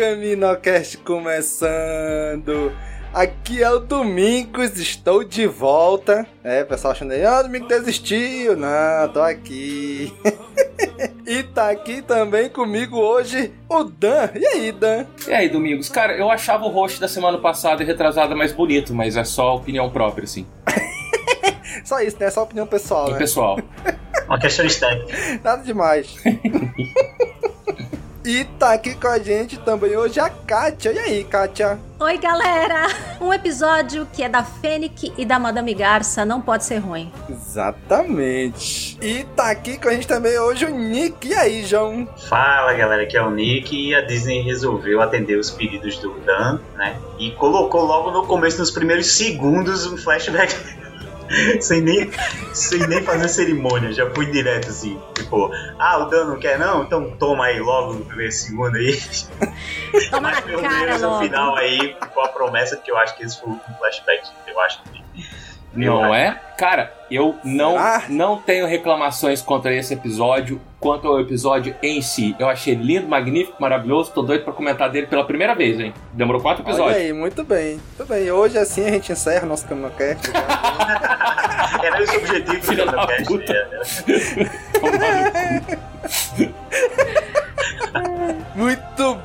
CaminoCast começando. Aqui é o Domingos, estou de volta. É, pessoal achando aí, ah, Domingo desistiu. Não, tô aqui. e tá aqui também comigo hoje o Dan. E aí, Dan? E aí, Domingos? Cara, eu achava o rosto da semana passada e retrasada mais bonito, mas é só opinião própria, assim. Só isso, né? É só opinião pessoal, E né? pessoal. Uma questão estética. Nada demais. E tá aqui com a gente também hoje a Kátia. E aí, Kátia? Oi, galera! Um episódio que é da Fênix e da Madame Garça não pode ser ruim. Exatamente. E tá aqui com a gente também hoje o Nick. E aí, João? Fala galera, aqui é o Nick e a Disney resolveu atender os pedidos do Dan, né? E colocou logo no começo, nos primeiros segundos, um flashback. sem, nem, sem nem fazer cerimônia, já fui direto assim. Tipo, ah, o Dan não quer não? Então toma aí logo no primeiro segundo aí. Toma na Pelo cara menos no final aí ficou a promessa que eu acho que esse foi um flashback. Eu acho que. Não é? Cara, eu não, não tenho reclamações contra esse episódio, quanto ao episódio em si. Eu achei lindo, magnífico, maravilhoso. Tô doido pra comentar dele pela primeira vez, hein? Demorou quatro Olha episódios. aí, muito bem. Muito bem. Hoje assim a gente encerra o nosso CaminoCast. Era esse o objetivo do podcast. puta. né?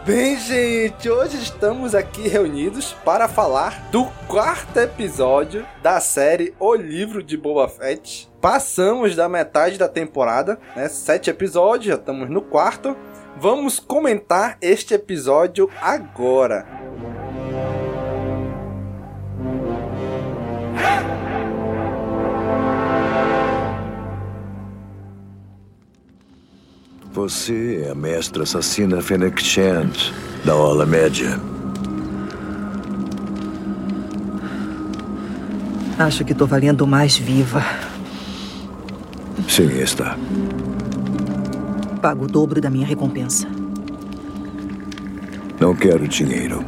bem, gente. Hoje estamos aqui reunidos para falar do quarto episódio da série O Livro de Boba Fett. Passamos da metade da temporada, né? Sete episódios, já estamos no quarto. Vamos comentar este episódio agora. Você é a mestra assassina Fennec Shand, da Ola Média. Acho que tô valendo mais viva. Sim, está. Pago o dobro da minha recompensa. Não quero dinheiro.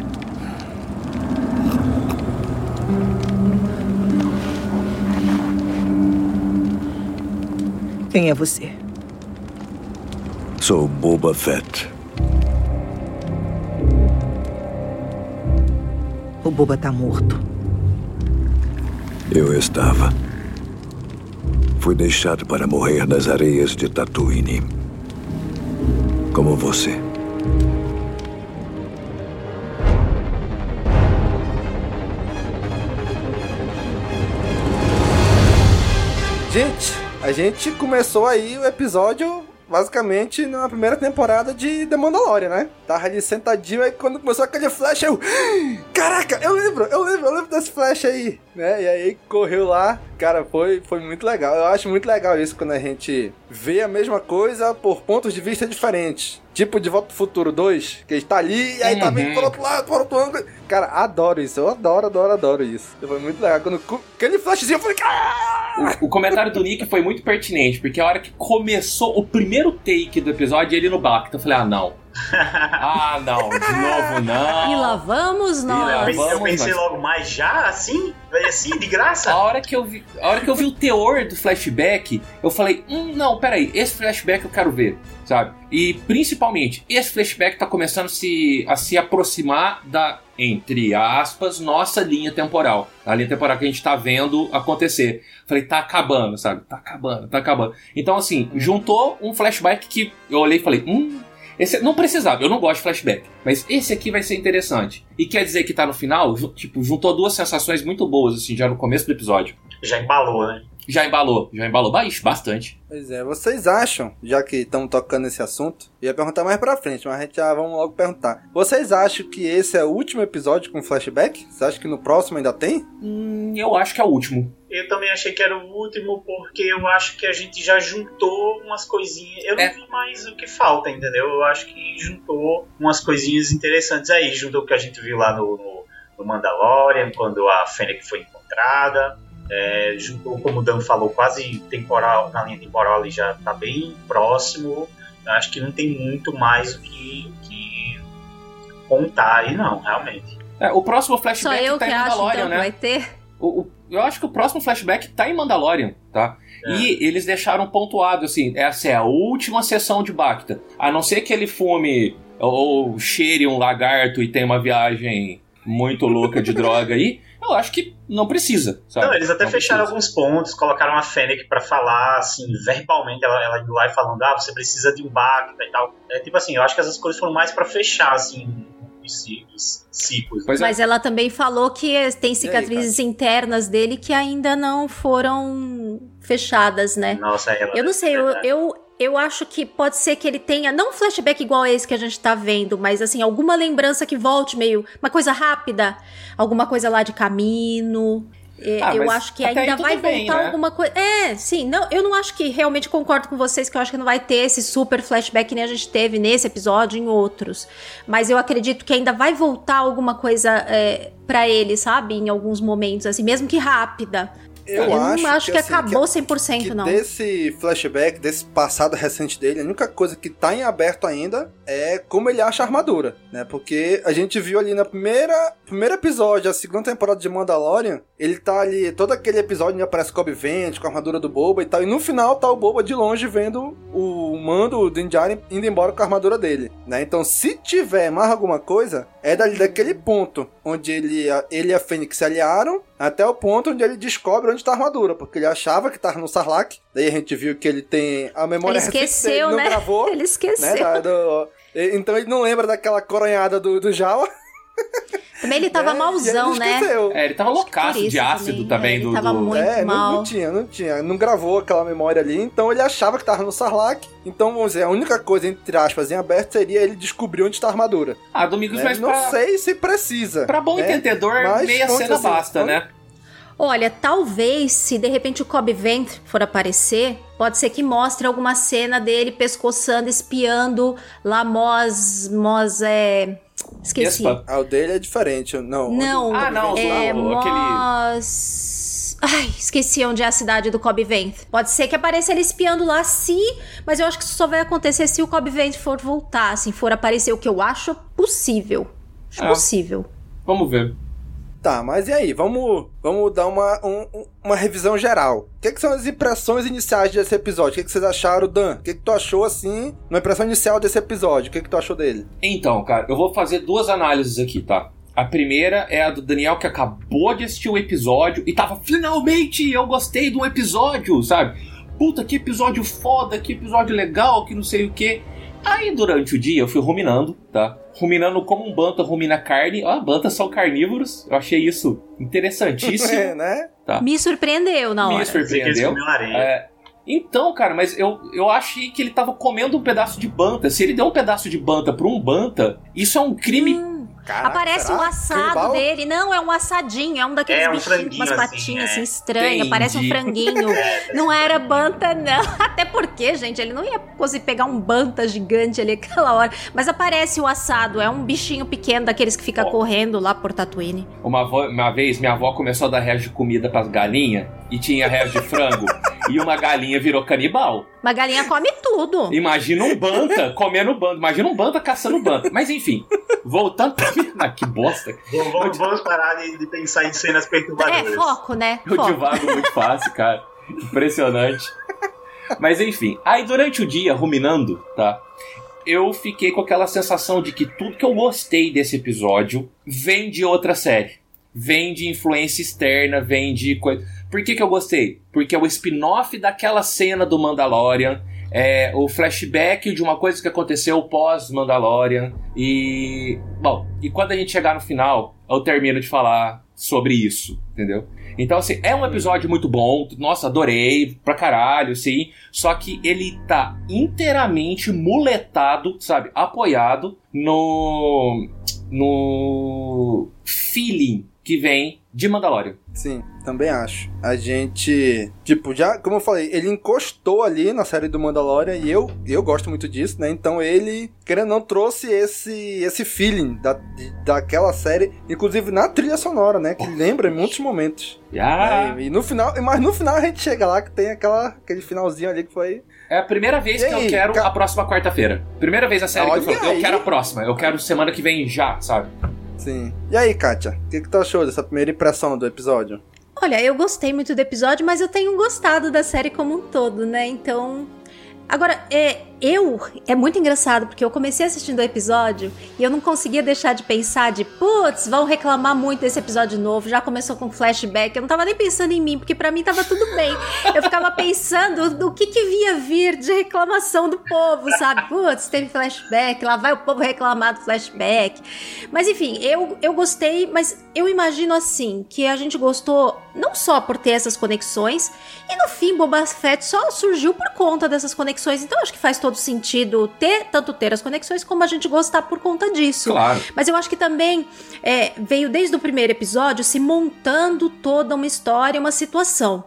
Quem é você? Sou Boba Fett. O Boba tá morto. Eu estava. Fui deixado para morrer nas areias de Tatooine. Como você. Gente, a gente começou aí o episódio basicamente na primeira temporada de The Mandalorian, né? Tava ali sentadinho, aí quando começou aquele flash, eu. Caraca, eu lembro, eu lembro, eu lembro desse flash aí, né? E aí correu lá, cara, foi, foi muito legal. Eu acho muito legal isso quando a gente vê a mesma coisa por pontos de vista diferentes. Tipo de Volta pro Futuro 2, que a gente tá ali e aí tá vindo Uhum. por outro lado, por outro ângulo. Cara, adoro isso, eu adoro, adoro, adoro isso. Foi muito legal. Quando aquele flashzinho, eu falei. O, o comentário do Nick foi muito pertinente, porque a hora que começou o primeiro take do episódio, ele no Bacta, eu falei, ah, não. ah, não, de novo não. E lá vamos nós. Eu, eu pensei logo, mas já assim? Assim, de graça? A hora que eu vi, a hora que eu vi o teor do flashback, eu falei, hum, não, peraí, esse flashback eu quero ver, sabe? E principalmente, esse flashback tá começando a se, a se aproximar da, entre aspas, nossa linha temporal. A linha temporal que a gente tá vendo acontecer. Falei, tá acabando, sabe? Tá acabando, tá acabando. Então, assim, juntou um flashback que eu olhei e falei, hum, esse, não precisava, eu não gosto de flashback. Mas esse aqui vai ser interessante. E quer dizer que tá no final, tipo, juntou duas sensações muito boas, assim, já no começo do episódio. Já embalou, né? Já embalou, já embalou bastante. Pois é, vocês acham, já que estamos tocando nesse assunto, ia perguntar mais pra frente, mas a gente já vamos logo perguntar. Vocês acham que esse é o último episódio com flashback? Você acha que no próximo ainda tem? Hum, eu acho que é o último. Eu também achei que era o último, porque eu acho que a gente já juntou umas coisinhas. Eu não é. vi mais o que falta, entendeu? Eu acho que juntou umas coisinhas interessantes aí. Juntou o que a gente viu lá no, no, no Mandalorian, quando a Fennec foi encontrada é, juntou, como o Dan falou, quase temporal, na linha temporal ali já está bem próximo. Acho que não tem muito mais o que, que contar aí, não, realmente. É, o próximo flashback Só eu tá que em acho, Mandalorian, então, né? vai ter. O, o, eu acho que o próximo flashback tá em Mandalorian, tá? É. E eles deixaram pontuado assim: essa é a última sessão de Bacta. A não ser que ele fume ou, ou cheire um lagarto e tenha uma viagem muito louca de droga aí eu acho que não precisa. Sabe? Não, eles até não fecharam precisa. alguns pontos, colocaram a Fennec para falar, assim, verbalmente, ela, ela indo lá e falando, ah, você precisa de um Bacta e tal. É, tipo assim, eu acho que essas coisas foram mais para fechar, assim, os ciclos. Pois Mas é. ela também falou que tem cicatrizes aí, internas dele que ainda não foram fechadas, né? Nossa, ela Eu não sei, eu, eu, eu acho que pode ser que ele tenha, não um flashback igual a esse que a gente tá vendo, mas assim, alguma lembrança que volte meio, uma coisa rápida, alguma coisa lá de caminho. É, Ah, eu acho que ainda vai bem, voltar né? alguma coisa. É, sim, não, eu não acho que realmente concordo com vocês que eu acho que não vai ter esse super flashback que nem a gente teve nesse episódio e em outros. Mas eu acredito que ainda vai voltar alguma coisa é, para ele, sabe? Em alguns momentos, assim, mesmo que rápida. Eu, não acho, acho que, assim, acabou que, 100%, que não. desse flashback, desse passado recente dele, a única coisa que tá em aberto ainda é como ele acha a armadura, né? Porque a gente viu ali na primeira primeiro episódio, a segunda temporada de Mandalorian, ele tá ali, todo aquele episódio onde aparece Cobb Vent com a armadura do Boba e tal, e no final tá o Boba de longe vendo o Mando, o Din Djarin, indo embora com a armadura dele, né? Então, se tiver mais alguma coisa, é dali daquele ponto onde ele, ele e a Fênix se aliaram, até o ponto onde ele descobre onde tá a armadura, porque ele achava que tava no Sarlacc, daí a gente viu que ele tem a memória Ele recente esqueceu, não né? gravou, Ele esqueceu. né, da- do- então ele não lembra daquela coronhada do, do Jawa. Também ele tava É, malzão, ele né? É, ele tava loucaço de ácido também, também, é, ele do. tava do- muito é, não, mal. não tinha, não tinha. Não gravou aquela memória ali, então ele achava que tava no Sarlacc. Então, vamos dizer, a única coisa, entre aspas, em aberto seria ele descobrir onde tá a armadura. Ah, Domingos, né? mas Não pra, sei se precisa. pra bom né? entendedor, Mas, meia cena assim, basta, vamos- né? Olha, talvez se de repente o Cobb Vent for aparecer, pode ser que mostre alguma cena dele pescoçando, espiando lá Mos. Mos é. Esqueci. Espa. Ah, o dele é diferente. Não, Não, Ah, não, é aquele-. Ai, esqueci onde é a cidade do Cobb Vent. Pode ser que apareça ele espiando lá, sim, mas eu acho que isso só vai acontecer se o Cobb Vent for voltar, assim, for aparecer o que eu acho possível. Acho É. possível. Vamos ver. Tá, mas e aí? Vamos, vamos dar uma, um- um- uma revisão geral. O que, que são as impressões iniciais desse episódio? O que, que vocês acharam, Dan? O que, que tu achou, assim, na impressão inicial desse episódio? O que, que tu achou dele? Então, cara, eu vou fazer duas análises aqui, tá? A primeira é a do Daniel que acabou de assistir o episódio e tava finalmente eu gostei do episódio, sabe? Puta, que episódio foda, que episódio legal, que não sei o que. Aí durante o dia eu fui ruminando, tá? Ruminando como um banta rumina carne. Ah, bantas são carnívoros. Eu achei isso interessantíssimo. É, né? Tá. Me surpreendeu na hora. Me surpreendeu. É, então, cara, mas eu, eu achei que ele tava comendo um pedaço de banta. Se ele deu um pedaço de banta pra um banta, isso é um crime. Caraca, Aparece será? um assado Canibal? dele. Não, é um assadinho. É um daqueles É, um bichinhos, umas assim, patinhas é. assim estranhas. Parece um franguinho. não era banta, não. Até porque, gente, ele não ia conseguir pegar um banta gigante ali aquela hora. Mas aparece o assado. É um bichinho pequeno daqueles que fica Ó. correndo lá por Tatooine. Uma, uma vez minha avó começou a dar resto de comida pras galinhas e tinha resto de frango. e uma galinha virou canibal. Uma galinha come tudo. Imagina um banta comendo banta. Imagina um banta caçando banta. Mas enfim, voltando pra mim. Ah, que bosta. Vamos, vamos parar de, de, pensar em cenas perturbadoras. É, foco, né? Eu foco. divago muito fácil, cara. Impressionante. Mas enfim, aí durante o dia, ruminando, tá? Eu fiquei com aquela sensação de que tudo que eu gostei desse episódio vem de outra série. Vem de influência externa, vem de coisa. Por que, que eu gostei? Porque é o spin-off daquela cena do Mandalorian. É o flashback de uma coisa que aconteceu pós-Mandalorian. E. Bom, e quando a gente chegar no final, eu termino de falar sobre isso, entendeu? Então, assim, é um episódio muito bom. Nossa, adorei pra caralho, sim. Só que ele tá inteiramente muletado, sabe? Apoiado no. no. feeling que vem de Mandalorian. Sim, também acho. A gente, tipo, já, como eu falei, ele encostou ali na série do Mandalorian e eu, eu gosto muito disso, né? Então ele, querendo não, trouxe esse, esse feeling da, de, daquela série, inclusive na trilha sonora, né? Que lembra em muitos momentos. Yeah. Né? E no final, mas no final a gente chega lá que tem aquela, aquele finalzinho ali que foi. É a primeira vez E que aí, eu quero ca- a próxima quarta-feira. Primeira vez a série que eu Olha falo, eu aí. quero a próxima. Eu quero semana que vem já, sabe? Sim. E aí, Kátia, o que, que tu achou dessa primeira impressão do episódio? Olha, eu gostei muito do episódio, mas eu tenho gostado da série como um todo, né? Então. Agora, é, eu. É muito engraçado, porque eu comecei assistindo o episódio e eu não conseguia deixar de pensar de, putz, vão reclamar muito desse episódio novo. Já começou com flashback. Eu não tava nem pensando em mim, porque pra mim tava tudo bem. Eu ficava pensando do que que via vir de reclamação do povo, sabe? Putz, teve flashback, lá vai o povo reclamar do flashback. Mas enfim, eu, eu gostei, mas eu imagino assim, que a gente gostou não só por ter essas conexões, e no fim Boba Fett só surgiu por conta dessas conexões. Então acho que faz todo sentido ter, tanto ter as conexões, como a gente gostar por conta disso. Claro. Mas eu acho que também é, veio desde o primeiro episódio se montando toda uma história, uma situação.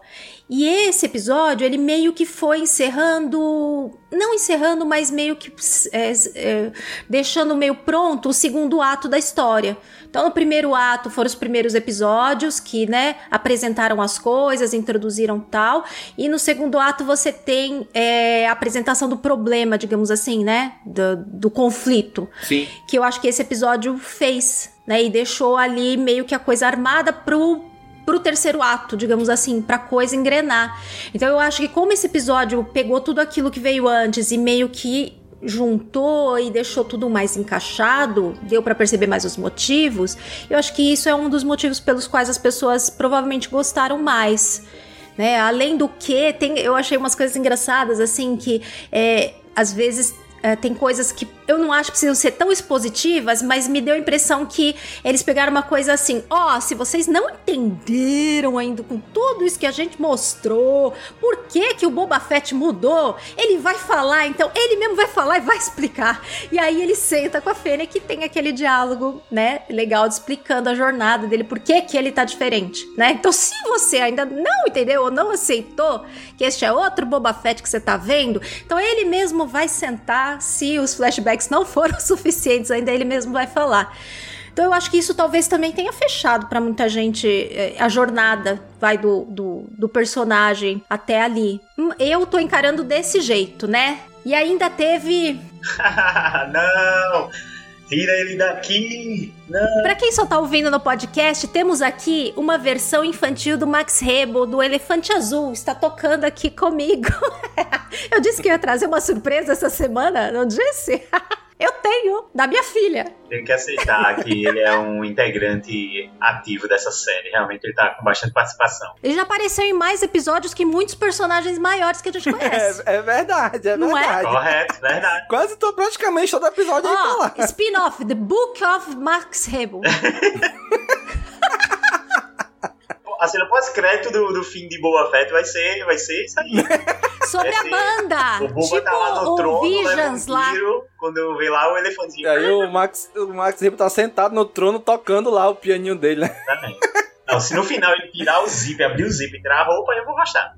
E esse episódio, ele meio que foi encerrando. Não encerrando, mas meio que é, é, deixando meio pronto o segundo ato da história. Então, no primeiro ato foram os primeiros episódios que, né, apresentaram as coisas, introduziram tal. E no segundo ato você tem é, a apresentação do problema, digamos assim, né? Do, do conflito. Sim. Que eu acho que esse episódio fez, né? E deixou ali meio que a coisa armada pro pro terceiro ato, digamos assim, pra coisa engrenar. Então eu acho que como esse episódio pegou tudo aquilo que veio antes e meio que juntou e deixou tudo mais encaixado, deu para perceber mais os motivos. Eu acho que isso é um dos motivos pelos quais as pessoas provavelmente gostaram mais. Né? Além do que, tem, eu achei umas coisas engraçadas, assim, que é, às vezes é, tem coisas que eu não acho que precisam ser tão expositivas, mas me deu a impressão que eles pegaram uma coisa assim: ó, oh, se vocês não entenderam ainda com tudo isso que a gente mostrou, por que que o Boba Fett mudou, ele vai falar, então ele mesmo vai falar e vai explicar. E aí ele senta com a Fênix que tem aquele diálogo, né, legal, explicando a jornada dele, por que que ele tá diferente, né? Então se você ainda não entendeu ou não aceitou que este é outro Boba Fett que você tá vendo, então ele mesmo vai sentar, se os flashbacks não foram suficientes, ainda ele mesmo vai falar. Então eu acho que isso talvez também tenha fechado para muita gente eh, a jornada vai do, do, do, personagem até ali. Eu tô encarando desse jeito, né? E ainda teve. não! Tira ele daqui! Não. Pra quem só tá ouvindo no podcast, temos aqui uma versão infantil do Max Rebo, do Elefante Azul. Está tocando aqui comigo. Eu disse que ia trazer uma surpresa essa semana, não disse? Eu tenho, da minha filha. Tenho que aceitar que ele é um integrante ativo dessa série. Realmente ele tá com bastante participação. Ele já apareceu em mais episódios que muitos personagens maiores que a gente conhece. É, é verdade, é Não verdade. É? Correto, verdade. Quase tô praticamente todo episódio oh, aí tá lá. Spin-off, The Book of Max Rebo. a cena pós-crédito do, do fim de Boba Fett vai ser, vai ser isso aí. Sobre a banda! O Boba tipo tá lá no o trono, Visions um tiro, lá. quando vê lá o elefantinho. E aí o Max, o Max Rebo tá sentado no trono tocando lá o pianinho dele, né? Também. Não, se no final ele tirar o zip, abrir o zip e tirar a roupa, eu vou gostar.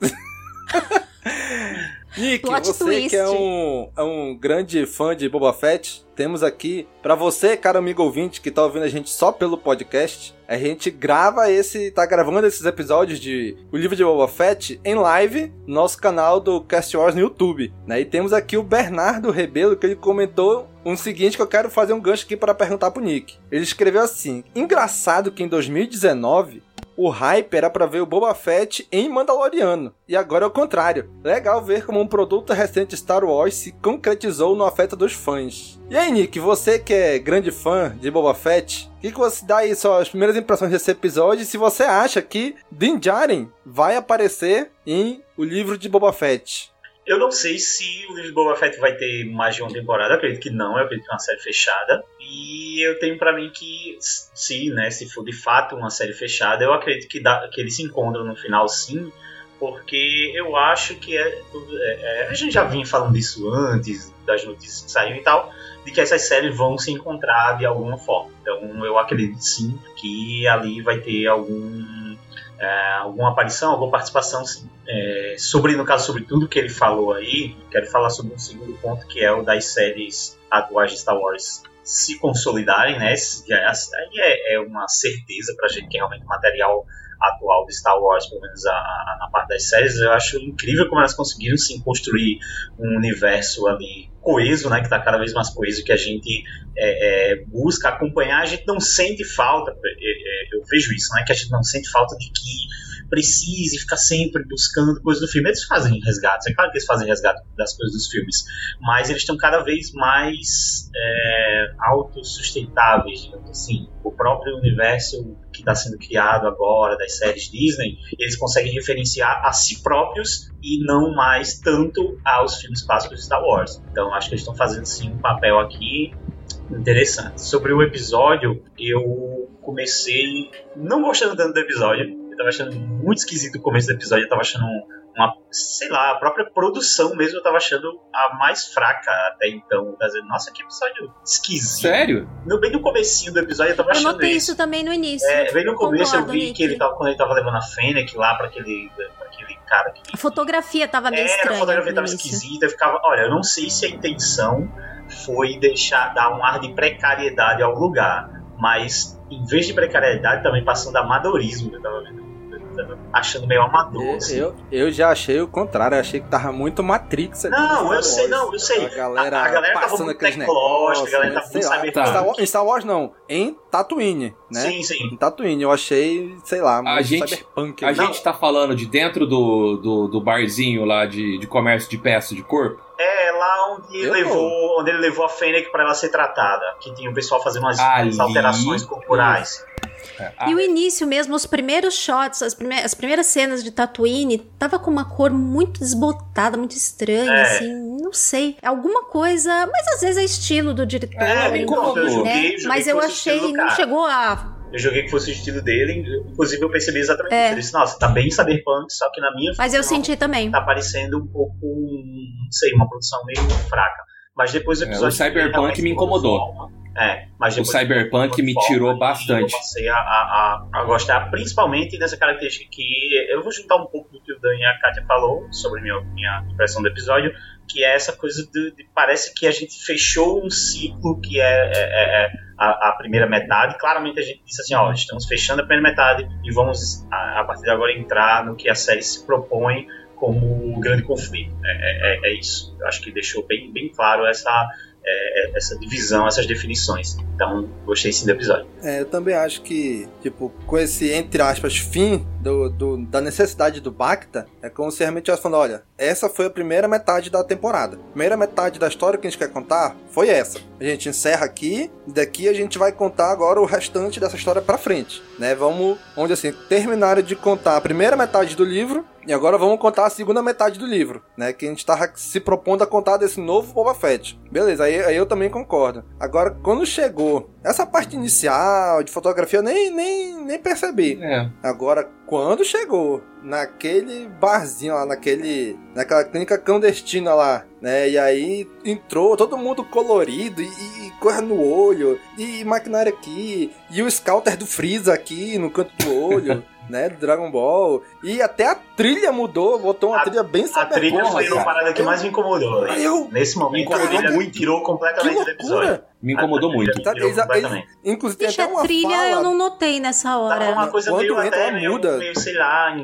Nick, Plot você twist. que é um, é um grande fã de Boba Fett, temos aqui, pra você, cara amigo ouvinte, que tá ouvindo a gente só pelo podcast, a gente grava esse, tá gravando esses episódios de O Livro de Boba Fett em live no nosso canal do Cast Wars no YouTube, né? E temos aqui o Bernardo Rebelo, que ele comentou um seguinte que eu quero fazer um gancho aqui para perguntar pro Nick. Ele escreveu assim: Engraçado que em 2019 o hype era pra ver o Boba Fett em Mandaloriano. E agora é o contrário. Legal ver como um produto recente Star Wars se concretizou no afeto dos fãs. E aí, Nick, você que é grande fã de Boba Fett, o que, que você dá aí suas primeiras impressões desse episódio se você acha que Din Djarin vai aparecer em o livro de Boba Fett? Eu não sei se o livro de Boba Fett vai ter mais de uma temporada, acredito que não, eu acredito que é uma série fechada. E eu tenho pra mim que, se, né, se for de fato uma série fechada, eu acredito que, dá, que eles se encontram no final sim, porque eu acho que é, é, é, a gente já vinha falando disso antes, das notícias que saíram e tal, de que essas séries vão se encontrar de alguma forma. Então eu acredito sim que ali vai ter algum alguma aparição, alguma participação é, sobre, no caso, sobre tudo que ele falou aí, quero falar sobre um segundo ponto que é o das séries atuais de Star Wars se consolidarem, né? Aí é, é uma certeza pra gente que realmente o material atual de Star Wars, pelo menos a, a, na parte das séries, eu acho incrível como elas conseguiram sim construir um universo ali coeso, né, que está cada vez mais coeso, que a gente é, é, busca acompanhar, a gente não sente falta, vejo isso, né, que a gente não sente falta de que precise ficar sempre buscando coisas do filme. Eles fazem resgates, é claro que eles fazem resgate das coisas dos filmes, mas eles estão cada vez mais é, autossustentáveis, digamos assim. O próprio universo que está sendo criado agora das séries Disney, eles conseguem referenciar a si próprios e não mais tanto aos filmes clássicos de Star Wars. Então acho que eles estão fazendo sim um papel aqui interessante. Sobre o episódio, eu comecei não gostando tanto do episódio tava achando muito esquisito o começo do episódio, eu tava achando uma, sei lá, a própria produção mesmo eu tava achando a mais fraca até então. Tá dizendo, nossa, que episódio esquisito. Sério? No, bem no comecinho do episódio eu tava achando Eu notei isso. também no início. É, bem no começo eu vi Nick. que ele tava, quando ele tava levando a Fennec lá pra aquele, pra aquele cara que A fotografia tava meio era, a estranha. fotografia no tava início. esquisita, eu ficava, olha, eu não sei se a intenção foi deixar, dar um ar de precariedade ao lugar, mas em vez de precariedade, também passando amadorismo, eu tava vendo. Eu Achando meio amador. assim. Eu, eu já achei o contrário, eu achei que tava muito Matrix ali. Não, eu sei, não, eu sei. A galera, A- a galera tava passando muito aqueles tecnológica, a galera negócios, tava muito lá. cyberpunk. Star Wars, em Star Wars não, em Tatooine, né? Sim, sim. Em Tatooine, eu achei, sei lá, A gente, cyberpunk. a ali. gente tá falando de dentro do, do, do barzinho lá de, de comércio de peças de corpo? É lá onde ele, Eu levou, onde ele levou a Fennec pra ela ser tratada. Que tinha o pessoal fazendo umas, Ali. umas alterações corporais. E o início mesmo, os primeiros shots, as, prime as primeiras cenas de Tatooine, tava com uma cor muito desbotada, muito estranha, É. assim, não sei. Alguma coisa, mas às vezes é estilo do diretor, É, me incomodou. Eu né? joguei, joguei mas eu o achei, não chegou a... Eu joguei que fosse o estilo dele, inclusive eu percebi exatamente É. isso. Eu disse, nossa, tá bem cyberpunk, só que na minha Mas eu senti também. tá parecendo um pouco, não sei, uma produção meio fraca. Mas depois o É, episódio. o Cyberpunk me incomodou. É, mas O Cyberpunk me tirou e bastante. Eu passei a, a, a, gostar, principalmente dessa característica que eu vou juntar um pouco do que o Dan e a Kátia falou sobre minha, minha impressão do episódio, que é essa coisa de, de- parece que a gente fechou um ciclo que é, é- é- é a, a primeira metade. Claramente a gente disse assim, ó, estamos fechando a primeira metade e vamos a, a partir de agora entrar no que a série se propõe como o grande conflito. É, é- é- é isso. Eu acho que deixou bem, bem claro essa é, é, essa divisão, essas definições. Então, gostei sim do episódio. É, eu também acho que, tipo, com esse, entre aspas, fim do, do- da necessidade do Bacta, é como se realmente estivesse falando, olha, essa foi a primeira metade da temporada. Primeira metade da história que a gente quer contar foi essa. A gente encerra aqui, daqui a gente vai contar agora o restante dessa história pra frente, né? Vamos, onde assim, terminaram de contar a primeira metade do livro, e agora vamos contar a segunda metade do livro, né? Que a gente tava se propondo a contar desse novo Boba Fett. Beleza, aí, aí eu também concordo. Agora, quando chegou essa parte inicial de fotografia, eu nem, nem, nem percebi. É. Agora, quando chegou naquele barzinho lá, naquele, naquela clínica clandestina lá, né? E aí entrou todo mundo colorido e, e cor no olho, e maquinário aqui, e o scouter do Freeza aqui no canto do olho. né? Do Dragon Ball. E até a trilha mudou, botou uma A- trilha bem A trilha foi uma cara. parada que mais me incomodou. né? Eu- Nesse momento, a incomodou trilha muito. tirou completamente do episódio. Me incomodou A trilha muito. Tá, eles- eles- inclusive tem Deixa até a uma trilha, fala... eu não notei nessa hora. uma coisa Quando meio, entra, até meio, muda. meio, sei lá,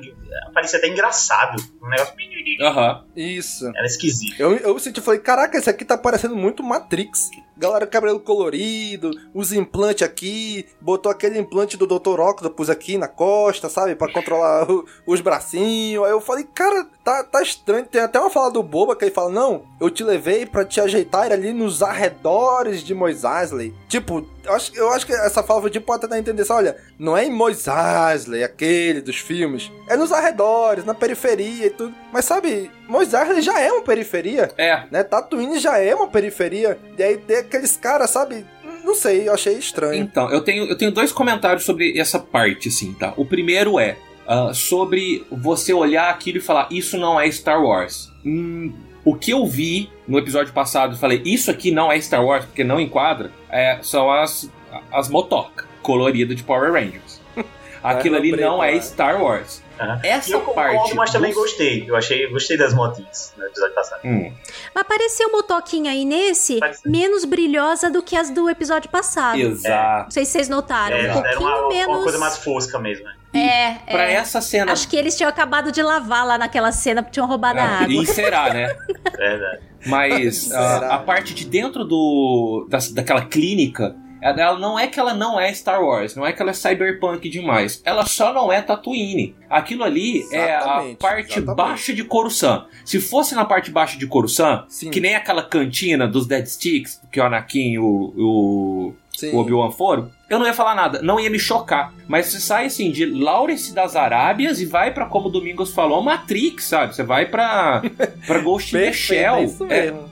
parecia até engraçado. Um negócio Aham. Isso. era esquisito. Eu, eu senti, falei, caraca, esse aqui tá parecendo muito Matrix. Galera, cabelo colorido, os implantes aqui, botou aquele implante do Dr. Octopus aqui na costa, sabe? Pra controlar o- os bracinhos. Aí eu falei, cara, tá, tá estranho. Tem até uma fala do Boba que ele fala, não, eu te levei pra te ajeitar ali nos arredores de Mos Eisley. Tipo, eu acho, eu acho que essa fala foi tipo, pode tentar entender assim, olha, não é em Mos Eisley, aquele dos filmes. É nos arredores, na periferia e tudo. Mas sabe, Mos Eisley já é uma periferia É. né? Tatooine já é uma periferia. E aí tem aqueles caras, sabe? Não sei, eu achei estranho. Então, eu tenho, eu tenho dois comentários sobre essa parte, assim, tá? O primeiro é ah, sobre você olhar aquilo e falar, isso não é Star Wars. Hum, o que eu vi no episódio passado e falei, isso aqui não é Star Wars, porque não enquadra, é, são as, as motoca coloridas de Power Rangers. Aquilo ali lembrei, não é. Star Wars. Aham. Essa eu concordo, parte mas também dos- gostei. Eu achei, gostei das motinhas no episódio passado. Hum, Mas apareceu uma toquinha aí nesse, Pareceu. menos brilhosa do que as do episódio passado. exato. Não sei se vocês notaram. É, um era pouquinho uma, menos. uma coisa mais fosca mesmo. né? É, Pra é. essa cena. Acho que eles tinham acabado de lavar lá naquela cena porque tinham roubado a Ah, água. e será, né? Verdade. Mas a, a parte de dentro do da, daquela clínica, ela não é que ela não é Star Wars, não é que ela é cyberpunk demais. Ela só não é Tatooine. Aquilo ali é a Exatamente, parte exatamente. baixa de Coruscant. Se fosse na parte baixa de Coruscant, Sim. que nem aquela cantina dos Dead Sticks, que o Anakin e o, o, Sim. o Obi-Wan foram, eu não ia falar nada, não ia me chocar. Mas você sai assim de Lawrence das Arábias e vai pra, como o Domingos falou, Matrix, sabe? Você vai pra, pra Ghost in the Perfeito, Shell. é isso É, mesmo.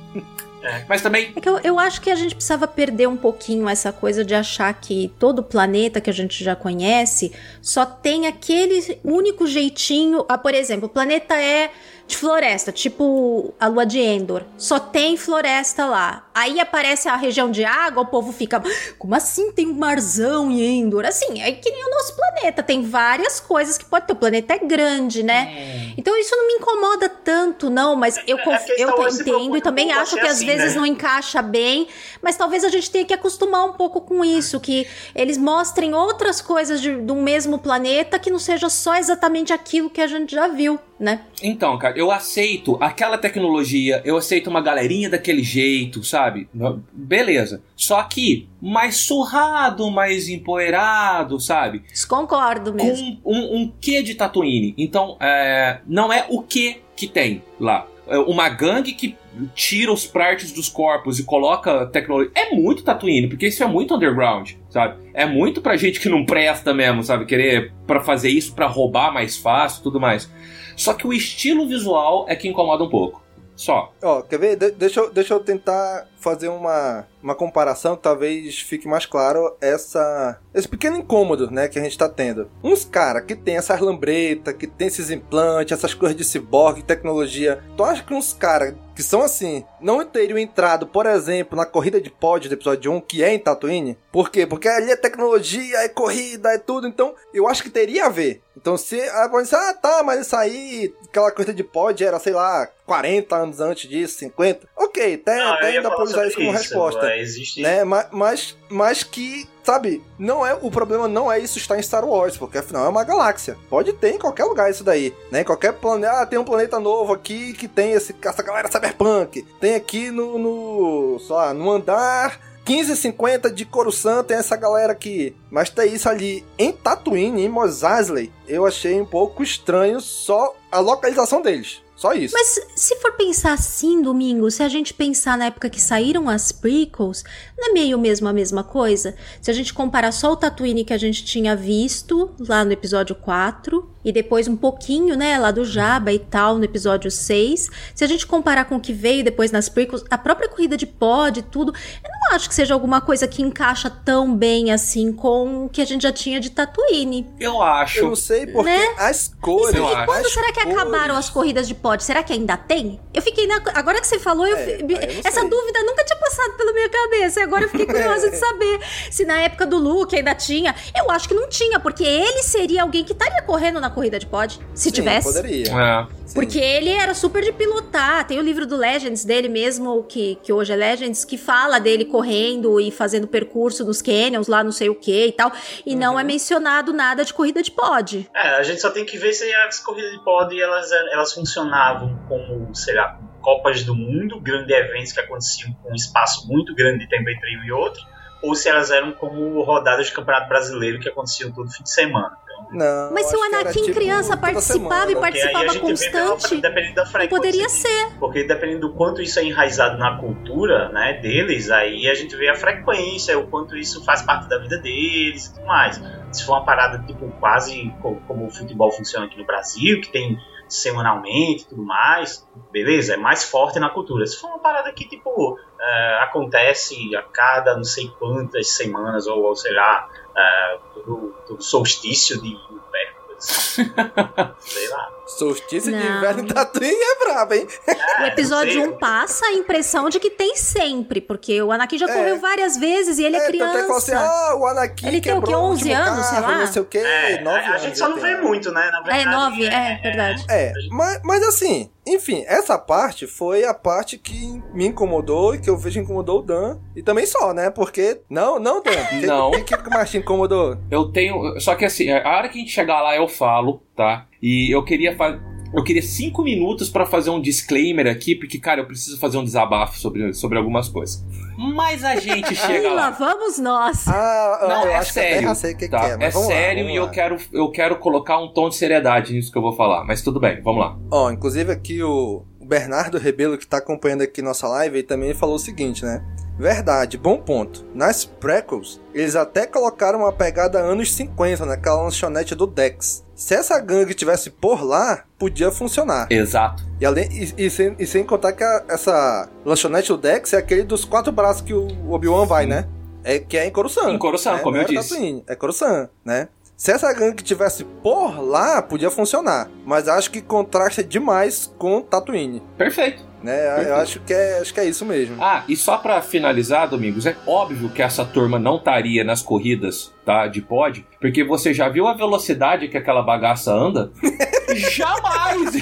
mas também É que eu, eu acho que a gente precisava perder um pouquinho essa coisa de achar que todo planeta que a gente já conhece só tem aquele único jeitinho. Ah, por exemplo, o planeta é de floresta, tipo a lua de Endor. Só tem floresta lá. Aí aparece a região de água, o povo fica. Como assim tem um marzão em Endor? Assim, é que nem o nosso planeta. Tem várias coisas que pode ter. O planeta é grande, né? Então isso não me incomoda tanto, não, mas eu, É conf- eu se entendo e também acho que às assim, vezes né? não encaixa bem, mas talvez a gente tenha que acostumar um pouco com isso, que eles mostrem outras coisas de, de um mesmo planeta que não seja só exatamente aquilo que a gente já viu, né? Então, cara, eu aceito aquela tecnologia, eu aceito uma galerinha daquele jeito, sabe? Beleza. Só que mais surrado, mais empoeirado, sabe? Concordo mesmo. Com um, um quê de Tatooine. Então, é, não é o que que tem lá. É Uma gangue que tira os partes dos corpos e coloca tecnologia. É muito Tatooine, porque isso é muito underground, sabe? É muito pra gente que não presta mesmo, sabe? Querer pra fazer isso pra roubar mais fácil tudo mais. Só que o estilo visual é que incomoda um pouco. Só. Ó, quer ver? De- deixa, eu, deixa eu tentar fazer uma, uma comparação que talvez fique mais claro essa, esse pequeno incômodo, né, que a gente tá tendo. Uns cara que tem essas lambretas, que tem esses implantes, essas coisas de ciborgue, tecnologia. Tu acha que uns cara que são assim, não teriam entrado, por exemplo, na corrida de pódio do episódio 1, que é em Tatooine? Por quê? Porque ali é tecnologia, é corrida, é tudo. Então, eu acho que teria a ver. Então, se ah, pode dizer, ah, tá, mas isso aí, aquela corrida de pódio era, sei lá, 40 anos antes disso, 50. Ok, até, eu até ainda pode usar isso como isso, resposta. é, existe- Né? Ma- Mas, mas que, sabe, não é o problema não é isso estar em Star Wars, porque afinal é uma galáxia. Pode ter em qualquer lugar isso daí, né? Em qualquer planeta, ah, tem um planeta novo aqui que tem esse, essa galera cyberpunk. Tem aqui no, no, sei lá, no andar 1550 de Coruscant tem essa galera aqui. Mas tem isso ali em Tatooine, em Mos Eisley, eu achei um pouco estranho só a localização deles. Só isso. Mas se for pensar assim, Domingo, se a gente pensar na época que saíram as prequels, não é meio mesmo a mesma coisa? Se a gente comparar só o Tatooine que a gente tinha visto lá no episódio 4 e depois um pouquinho, né, lá do Jabba e tal no episódio 6, se a gente comparar com o que veio depois nas prequels, a própria corrida de pod e tudo, eu não acho que seja alguma coisa que encaixa tão bem assim com o que a gente já tinha de Tatooine. Eu acho. Eu não sei porque Né? as cores. E, e quando será que cores- acabaram as corridas de pod? Será que ainda tem? Eu fiquei na. Agora que você falou, eu, É, eu essa sei. dúvida nunca tinha passado pela minha cabeça. E agora eu fiquei curiosa de saber se na época do Luke ainda tinha. Eu acho que não tinha, porque ele seria alguém que estaria correndo na corrida de pod, se Sim, tivesse. Poderia. É. Sim. Porque ele era super de pilotar. Tem o livro do Legends dele mesmo, que, que hoje é Legends, que fala dele correndo e fazendo percurso nos canyons, lá não sei o que e tal. E não Uhum. é mencionado nada de corrida de pod. É, a gente só tem que ver se as corridas de pod elas, elas funcionavam como, sei lá, Copas do Mundo, grandes eventos que aconteciam com um espaço muito grande de tempo entre um e outro, ou se elas eram como rodadas de Campeonato Brasileiro que aconteciam todo fim de semana. Não, Mas se o Anakin tipo, criança participava e participava pela- constante, dependendo da não frequência. poderia ser. Porque dependendo do quanto isso é enraizado na cultura né, deles, aí a gente vê a frequência, o quanto isso faz parte da vida deles e tudo mais. Se for uma parada tipo quase co- como o futebol funciona aqui no Brasil, que tem semanalmente e tudo mais, beleza, é mais forte na cultura. Se for uma parada que tipo é, acontece a cada não sei quantas semanas, ou, ou sei lá, é, todo, todo solstício de inverno, assim, sei lá. Solstício de Não. inverno em Tatooine é brabo, hein? O É, episódio não sei. 1 passa a impressão de que tem sempre, porque o Anakin já É. correu várias vezes e ele é, tanto é que falou assim, criança. ah, o Anakin Ele tem o quê, quebrou 11 último anos, sei carro, lá? Não sei o quê, É, nove a, a gente só não vê muito, né? Na verdade, É, nove, é, verdade. É, mas, mas assim, enfim, essa parte foi a parte que me incomodou e que eu vejo incomodou o Dan. E também só, né? Porque. Não, não, Dan. Que- Não. O que, que mais te incomodou? Eu tenho. Só que assim, a hora que a gente chegar lá eu falo, tá? E eu queria fazer. Eu queria cinco minutos pra fazer um disclaimer aqui, porque, cara, eu preciso fazer um desabafo sobre, sobre algumas coisas. Mas a gente chega lá lá. vamos nós. Ah, Não, eu é acho que sério. até já sei o que, tá? que é, é lá, sério e eu quero, eu quero colocar um tom de seriedade nisso que eu vou falar. Mas tudo bem, vamos lá. Ó, inclusive aqui o o Bernardo Rebelo, que tá acompanhando aqui nossa live, ele também falou o seguinte, né? Verdade, bom ponto. Nas prequels, eles até colocaram uma pegada anos 50 naquela lanchonete do Dex. Se essa gangue tivesse por lá, podia funcionar. Exato. E, além, e, e sem, e sem contar que a- essa lanchonete do Dex é aquele dos quatro braços que o Obi-Wan vai, né? É, que é em Coruscant. Em Coruscant, né? como Não eu era disse. Tatooine, é Coruscant, né? Se essa gangue tivesse por lá, podia funcionar. Mas acho que contrasta demais com Tatooine. Perfeito. Né? Perfeito. Eu acho que, é, acho que é isso mesmo. Ah, e só pra finalizar, Domingos, é óbvio que essa turma não estaria nas corridas, tá, de pod, porque você já viu a velocidade que aquela bagaça anda? Jamais!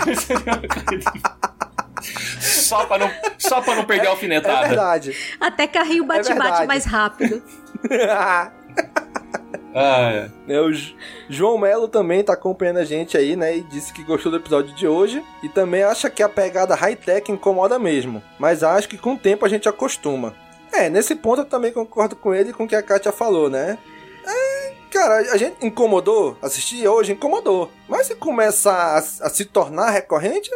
só pra não, só pra não perder a É alfinetada. verdade. Até carrinho bate-bate verdade. mais rápido. Ah, é. É, o João Melo também tá acompanhando a gente aí, né? E disse que gostou do episódio de hoje. E também acha que a pegada high-tech incomoda mesmo. Mas acho que com o tempo a gente acostuma. É, nesse ponto eu também concordo com ele e com o que a Kátia falou, né? É, cara, a gente incomodou, assistir hoje incomodou. Mas se começar a, a se tornar recorrente,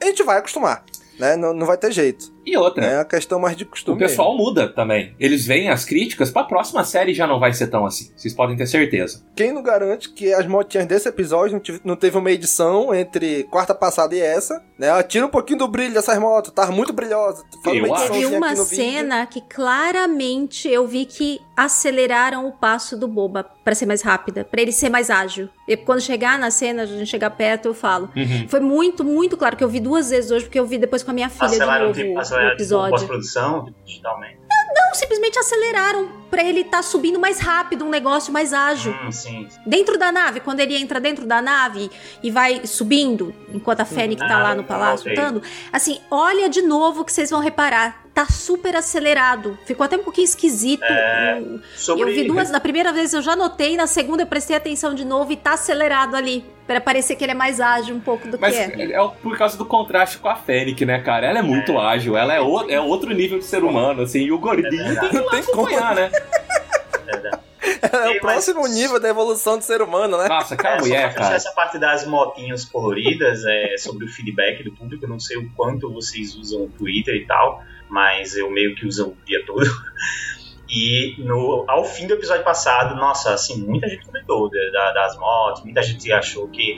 a gente vai acostumar. Né? Não, não vai ter jeito. E outra, É a questão mais de costume. o pessoal muda também. Eles veem as críticas, pra próxima série já não vai ser tão assim. Vocês podem ter certeza. Quem não garante que as motinhas desse episódio não, tive- não teve uma edição entre quarta passada e essa, né? Ela tira um pouquinho do brilho dessas motos, tava muito brilhosa. Eu uma acho. Teve uma no vídeo. cena que claramente eu vi que aceleraram o passo do Boba pra ser mais rápida, pra ele ser mais ágil. E quando chegar na cena, a gente chegar perto, eu falo. Uhum. Foi muito, muito claro que eu vi duas vezes hoje, porque eu vi depois com a minha filha Aceleraram, de tipo, o aceleraram tipo, episódio. pós-produção, digitalmente. Não, simplesmente aceleraram pra ele estar subindo mais rápido, um negócio mais ágil. Hum, sim. Dentro da nave, quando ele entra dentro da nave e vai subindo, enquanto a Fênix tá lá no palácio lutando, assim, olha de novo que vocês vão reparar. Tá super acelerado. Ficou até um pouquinho esquisito. É, Hum, Sobre... Eu vi duas, na primeira vez eu já notei, na segunda eu prestei atenção de novo e tá acelerado ali. Pra parecer que ele é mais ágil um pouco do Mas que é. é por causa do contraste com a Fênix, né, cara? Ela é muito ágil, ela é, o- é outro nível de ser humano, assim, e o gordinho tem que lá tem como. acompanhar, né? É Sim, o próximo nível da evolução do ser humano, né? Nossa, aquela É, só mulher, cara. essa parte das motinhas coloridas, é, sobre o feedback do público, eu não sei o quanto vocês usam o Twitter e tal, mas eu meio que uso o dia todo. E no, ao fim do episódio passado, nossa, assim, muita gente comentou da- da- das motos, muita gente achou que.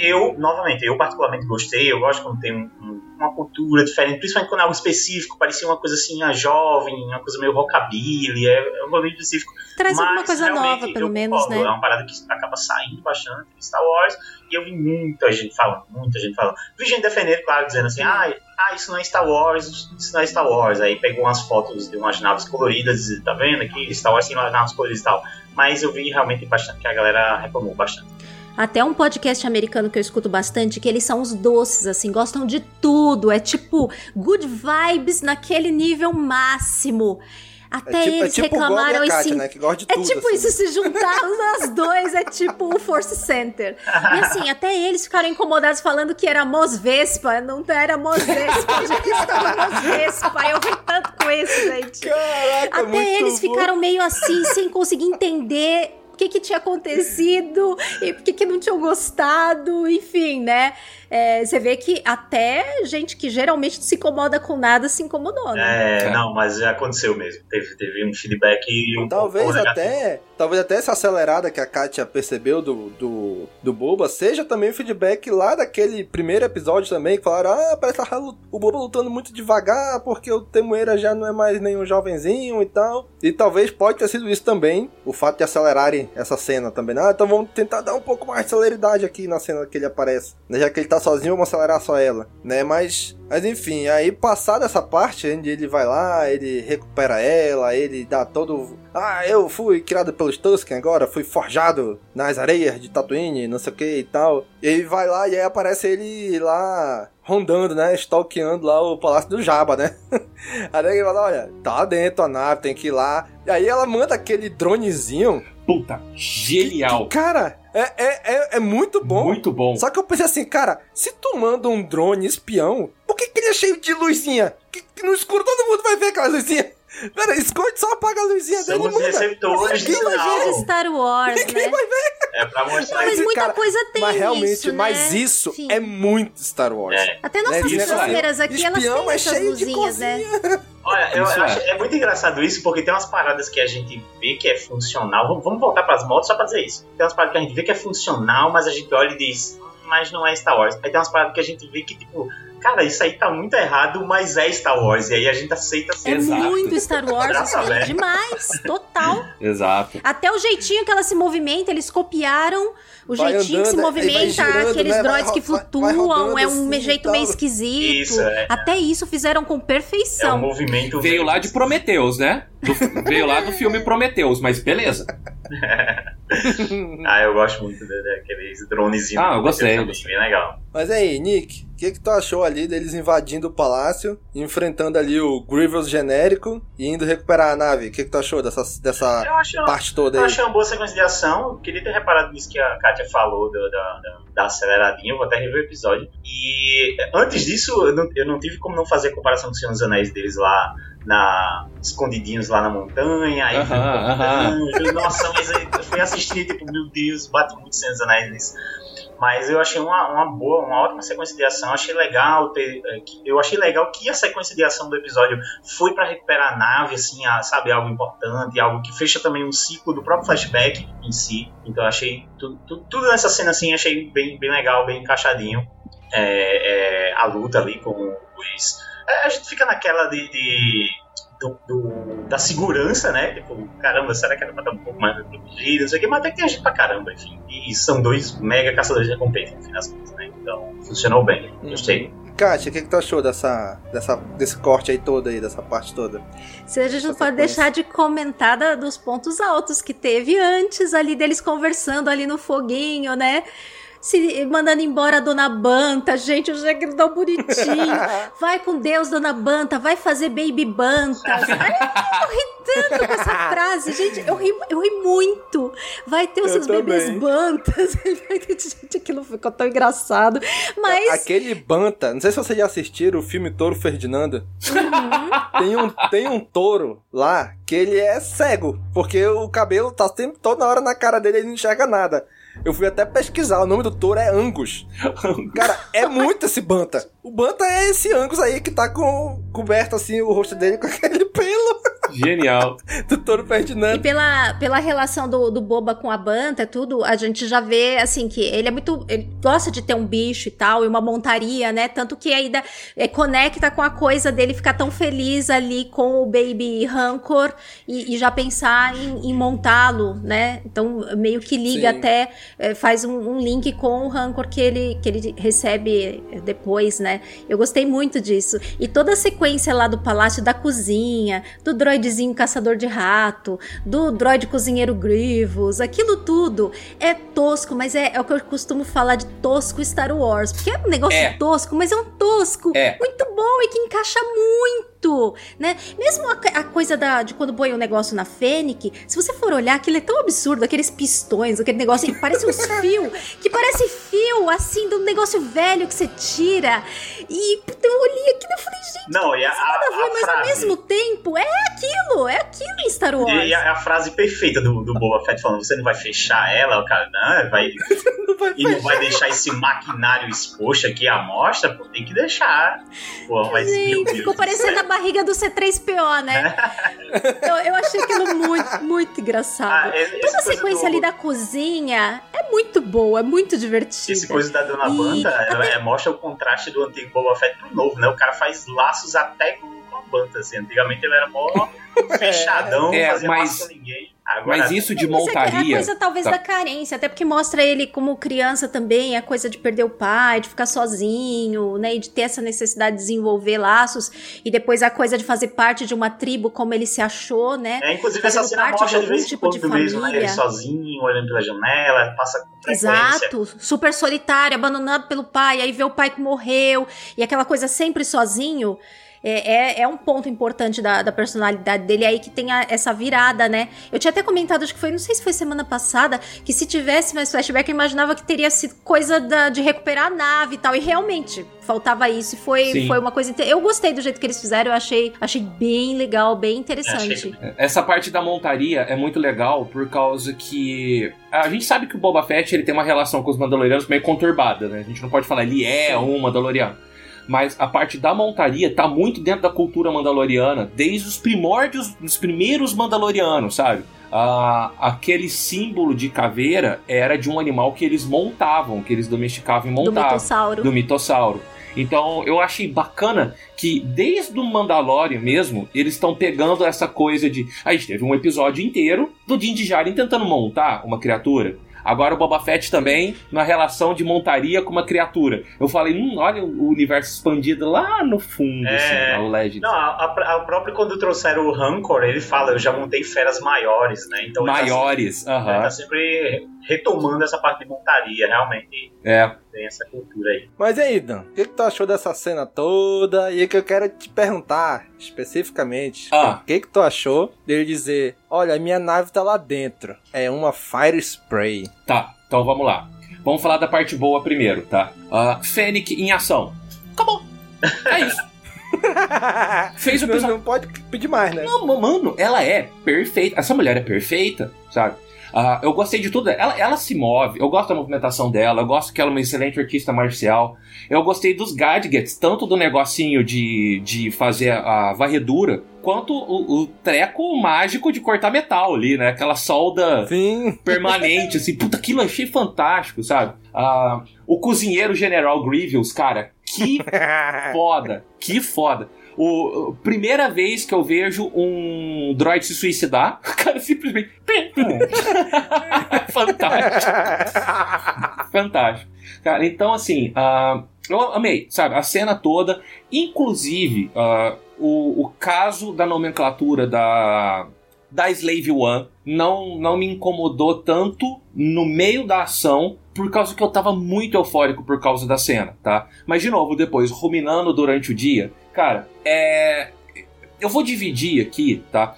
Eu, novamente, eu particularmente gostei, eu gosto quando tem um, um- uma cultura diferente, principalmente quando é algo específico, parecia uma coisa assim, a jovem, uma coisa meio rockabilly, é, é um bagulho específico. Traz Mas, alguma coisa nova, pelo menos, né? É uma parada que acaba saindo bastante Star Wars, e eu vi muita gente falando, muita gente falando. Vi gente defendendo, claro, dizendo assim, ah, ah, isso não é Star Wars, isso não é Star Wars. Aí pegou umas fotos de umas naves coloridas, tá vendo aqui, Star Wars tem umas naves coloridas e tal. Mas eu vi realmente bastante que a galera reclamou bastante. Até um podcast americano que eu escuto bastante, que eles são os doces, assim, gostam de tudo. É tipo good vibes naquele nível máximo. Até É tipo- é eles tipo o Gob e a reclamaram e Kátia, né, que é tipo assim. isso, se juntaram nós dois, é tipo o Force Center. E assim, até eles ficaram incomodados falando que era Mos Vespa, não era Mos Vespa, já estava Mos Vespa. Eu ri tanto com isso, gente. Caraca, Até eles bom. ficaram meio assim, sem conseguir entender que, que tinha acontecido e por que, que não tinham gostado, enfim, né? É, você vê que até gente que geralmente não se incomoda com nada se incomodou, né? É, não, mas já aconteceu mesmo. Teve, teve um feedback e um Talvez até, talvez até essa acelerada que a Katia percebeu do, do, do Boba seja também feedback lá daquele primeiro episódio também, que falaram, ah, parece que tá o Boba lutando muito devagar, porque o Temuera já não é mais nenhum jovenzinho e tal. E talvez pode ter sido isso também, o fato de acelerarem essa cena também. Ah, então vamos tentar dar um pouco mais de celeridade aqui na cena que ele aparece. né? Já que ele tá sozinho, vamos acelerar só ela, né? Mas, mas enfim, aí passada essa parte, onde ele vai lá, ele recupera ela, ele dá todo... Ah, eu fui criado pelos Tusken agora, fui forjado nas areias de Tatooine, não sei o que e tal. E vai lá e aí aparece ele lá rondando, né? Stalkeando lá o palácio do Jabba, né? aí ele fala, olha, tá dentro a nave, tem que ir lá. E aí ela manda aquele dronezinho. Puta, genial. Cara, é, é, é, é muito bom. Muito bom. Só que eu pensei assim, cara, se tu manda um drone espião, por que, que ele é cheio de luzinha? Que, que no escuro todo mundo vai ver aquela luzinha. Pera, esconde, só apaga a luzinha dele Somos receptores Ninguém vai ver. De Star Wars, Ninguém né? vai ver. É pra mostrar Mas isso. muita cara, coisa tem Mas realmente, isso, né? mas isso Sim. é muito Star Wars. É. Até nossas Né, brasileiras negócio, aqui, elas têm é essas luzinhas, né? Olha, eu, Isso é. acho é muito engraçado isso, porque tem umas paradas que a gente vê que é funcional. Vamos, vamos voltar pras motos só pra dizer isso. Tem umas paradas que a gente vê que é funcional, mas a gente olha e diz, "Hum, mas não é Star Wars. Aí tem umas paradas que a gente vê que, tipo, cara, isso aí tá muito errado, mas é Star Wars. E aí a gente aceita É assim. Exato. muito Star Wars, Graças a assim, Deus. demais, total. Exato. Até o jeitinho que ela se movimenta, eles copiaram o Vai jeitinho que se andando, aí vai movimenta, girando, aqueles né? Droids que ro- vai- flutuam, vai rodando é um assim jeito tal. meio esquisito. Isso, é. Até isso fizeram com É um perfeição. movimento. Veio lá de Prometheus, né? Do- veio lá do filme Prometheus, mas beleza. Ah, eu gosto muito da- daqueles dronezinhos. Ah, eu gostei, eu Também, gostei. Bem legal. Mas aí, Nick, o que, que tu achou ali deles invadindo o palácio, enfrentando ali o Grievous genérico e indo recuperar a nave? O que, que tu achou dessa, dessa Eu acho, parte toda eu aí? achei uma boa sequência de ação. Eu queria ter reparado nisso que a Kátia falou do- da, da, da aceleradinha. Eu vou até rever o episódio. E antes disso, eu não, eu não tive como não fazer a comparação com o Senhor dos Anéis deles lá. Na, escondidinhos lá na montanha, aí foi Aham, aham. cortando. Nossa, mas aí eu fui assistir, tipo, meu Deus, bate muito Senhor dos Anéis nisso. Mas eu achei uma, uma boa, uma ótima sequência de ação. Achei legal ter, é, eu achei legal que a sequência de ação do episódio foi pra recuperar a nave, assim, a- sabe, algo importante, algo que fecha também um ciclo do próprio flashback em si. Então achei tudo, tudo, tudo nessa cena assim, achei bem, bem legal, bem encaixadinho. É, é, a luta ali com os. é, a gente fica naquela de. de- do- do- da segurança, né? Tipo, caramba, será que era pra estar um pouco mais protegido? Não sei o que, mas até que tem gente pra caramba, enfim. E são dois mega caçadores de recompensa, no fim das contas, né? Então, funcionou bem. Gostei. Kátia, o que, que tu achou dessa, dessa, desse corte aí todo aí, dessa parte toda? Se a gente não pode deixar de comentar da- dos pontos altos que teve antes ali deles conversando ali no foguinho, né? Se mandando embora a Dona Banta, gente, eu já que tão bonitinho. Vai com Deus, Dona Banta, vai fazer Baby Banta. Ai, eu ri tanto com essa frase, gente, eu ri, eu ri muito. Vai ter os Eu seus bebês. Bantas. gente, aquilo ficou tão engraçado. Mas Aquele Banta, não sei se vocês já assistiram o filme Touro Ferdinando. tem, um, tem um touro lá que ele é cego, porque o cabelo tá sempre toda hora na cara dele e ele não enxerga nada. Eu fui até pesquisar, o nome do touro é Angus. Cara, é muito esse Banta. O Banta é esse Angus aí que tá com, coberto assim o rosto dele com aquele pelo. Genial. do Toro E Ferdinando. pela, pela relação do, do Boba com a Banta, tudo, a gente já vê, assim, que ele é muito. Ele gosta de ter um bicho e tal, e uma montaria, né? Tanto que ainda é, conecta com a coisa dele ficar tão feliz ali com o Baby Rancor e, e já pensar em, em montá-lo, né? Então, meio que liga Sim. até, é, faz um, um link com o Rancor que ele, que ele recebe depois, né? Eu gostei muito disso. E toda a sequência lá do palácio da cozinha, do droidezinho caçador de rato, do droid cozinheiro Grievous, aquilo tudo é tosco, mas é, é o que eu costumo falar de tosco Star Wars. Porque é um negócio É. tosco, mas é um tosco É. muito bom e que encaixa muito, né? Mesmo a, a coisa da, de quando põe o negócio na Fennec, se você for olhar, aquilo é tão absurdo, aqueles pistões, aquele negócio que parece uns fios, que parece fio, assim, de um negócio velho que você tira. E puta, eu olhei aquilo e falei, gente, Não, e a, nada a ver, a, mas ao frase. mesmo tempo, é aquilo, é aquilo em Star Wars. E a, a frase perfeita do, do Boba Fett falando: você não vai fechar ela? O cara, não, vai, e não vai deixar esse maquinário exposto aqui à mostra? Pô, tem que deixar. Pô, mas Gente, ficou do parecendo a barriga do C3PO, né? eu, eu achei aquilo muito, muito engraçado. Ah, esse- Toda a sequência do- ali da cozinha é muito boa, é muito divertida. Esse coisa da Dona E Banda até- é, mostra o contraste do antigo Boba Fett pro novo, né? O cara faz laços até com, assim. Antigamente ele era mó fechadão, É, não fazia mas- laço com ninguém. Agora, Mas isso de é que É a montaria. coisa talvez tá. da carência, até porque mostra ele como criança também, a coisa de perder o pai, de ficar sozinho, né? E de ter essa necessidade de desenvolver laços. E depois a coisa de fazer parte de uma tribo, como ele se achou, né? É, inclusive essa fazendo cena parte mostra de vez em tipo de quando mesmo, né? Ele família. sozinho, olhando pela janela, passa com. Exato, super solitário, abandonado pelo pai, aí vê o pai que morreu, e aquela coisa sempre sozinho. É, é, é um ponto importante da, da personalidade dele aí que tem a- essa virada, né? Eu tinha até comentado, acho que foi, não sei se foi semana passada, que se tivesse mais flashback, eu imaginava que teria sido coisa da- de recuperar a nave e tal. E realmente, faltava isso. E foi, Sim. foi uma coisa. Eu gostei do jeito que eles fizeram, eu achei, achei bem legal, bem interessante. Essa parte da montaria é muito legal por causa que a gente sabe que o Boba Fett ele tem uma relação com os Mandalorianos meio conturbada, né? A gente não pode falar ele é um Mandaloriano. Mas a parte da montaria tá muito dentro da cultura mandaloriana, desde os primórdios, dos primeiros Mandalorianos, sabe? Ah, aquele símbolo de caveira era de um animal que eles montavam, que eles domesticavam e Do montavam. mitossauro. Do mitossauro. Então eu achei bacana que desde o Mandalorian mesmo, eles estão pegando essa coisa de. A gente teve um episódio inteiro do Din Djarin tentando montar uma criatura. Agora o Boba Fett também, na relação de montaria com uma criatura. Eu falei, hum, olha o universo expandido lá no fundo, É. assim, lá, o Legends. Não, a, a, a própria quando trouxeram o Rancor, ele fala, eu já montei feras maiores, né? Então ele tá Maiores, sempre- ele aham. tá sempre retomando essa parte de montaria, realmente É. tem essa cultura aí. Mas e aí, Dan? O que, que tu achou dessa cena toda? E o que eu quero te perguntar especificamente: Ah. o que, que tu achou dele dizer: Olha, a minha nave tá lá dentro. É uma Fire Spray. Tá, então vamos lá. Vamos falar da parte boa primeiro, tá? Uh, Fennec em ação. Acabou. É isso. Fez o episódio. não pode pedir mais, né? Não, mano, ela é perfeita. Essa mulher é perfeita, sabe? Ah, eu gostei de tudo. Ela, ela se move. Eu gosto da movimentação dela. Eu gosto que ela é uma excelente artista marcial. Eu gostei dos gadgets, tanto do negocinho de, de fazer a varredura, quanto o, o treco mágico de cortar metal ali, né? Aquela solda Sim. permanente, assim. Puta, aquilo eu achei fantástico, sabe? Ah, o cozinheiro General Grievous, cara, que foda, que foda. O, primeira vez que eu vejo um droid se suicidar, o cara simplesmente. Fantástico. Fantástico. Cara, então assim, ah, eu amei, sabe? A cena toda, inclusive ah, o, o caso da nomenclatura da, da Slave One não, não me incomodou tanto no meio da ação, por causa que eu tava muito eufórico por causa da cena, tá? Mas de novo, depois, ruminando durante o dia, cara, é. Eu vou dividir aqui, tá?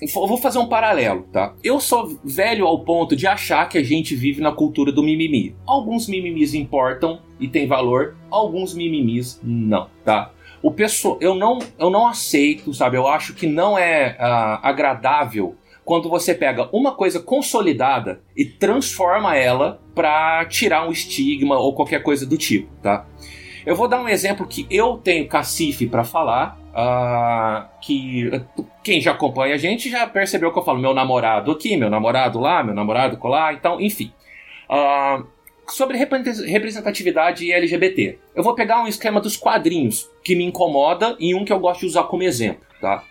Eu vou fazer um paralelo, tá? Eu sou velho ao ponto de achar que a gente vive na cultura do mimimi. Alguns mimimis importam e têm valor, alguns mimimis não, tá? O pessoal, eu não, eu não aceito, sabe? Eu acho que não é ah, agradável quando você pega uma coisa consolidada e transforma ela pra tirar um estigma ou qualquer coisa do tipo, tá? Eu vou dar um exemplo que eu tenho cacife pra falar Uh, que quem já acompanha a gente já percebeu que eu falo meu namorado aqui, meu namorado lá, meu namorado colar, então, enfim. Uh, sobre representatividade LGBT. Eu vou pegar um esquema dos quadrinhos que me incomoda e um que eu gosto de usar como exemplo, tá?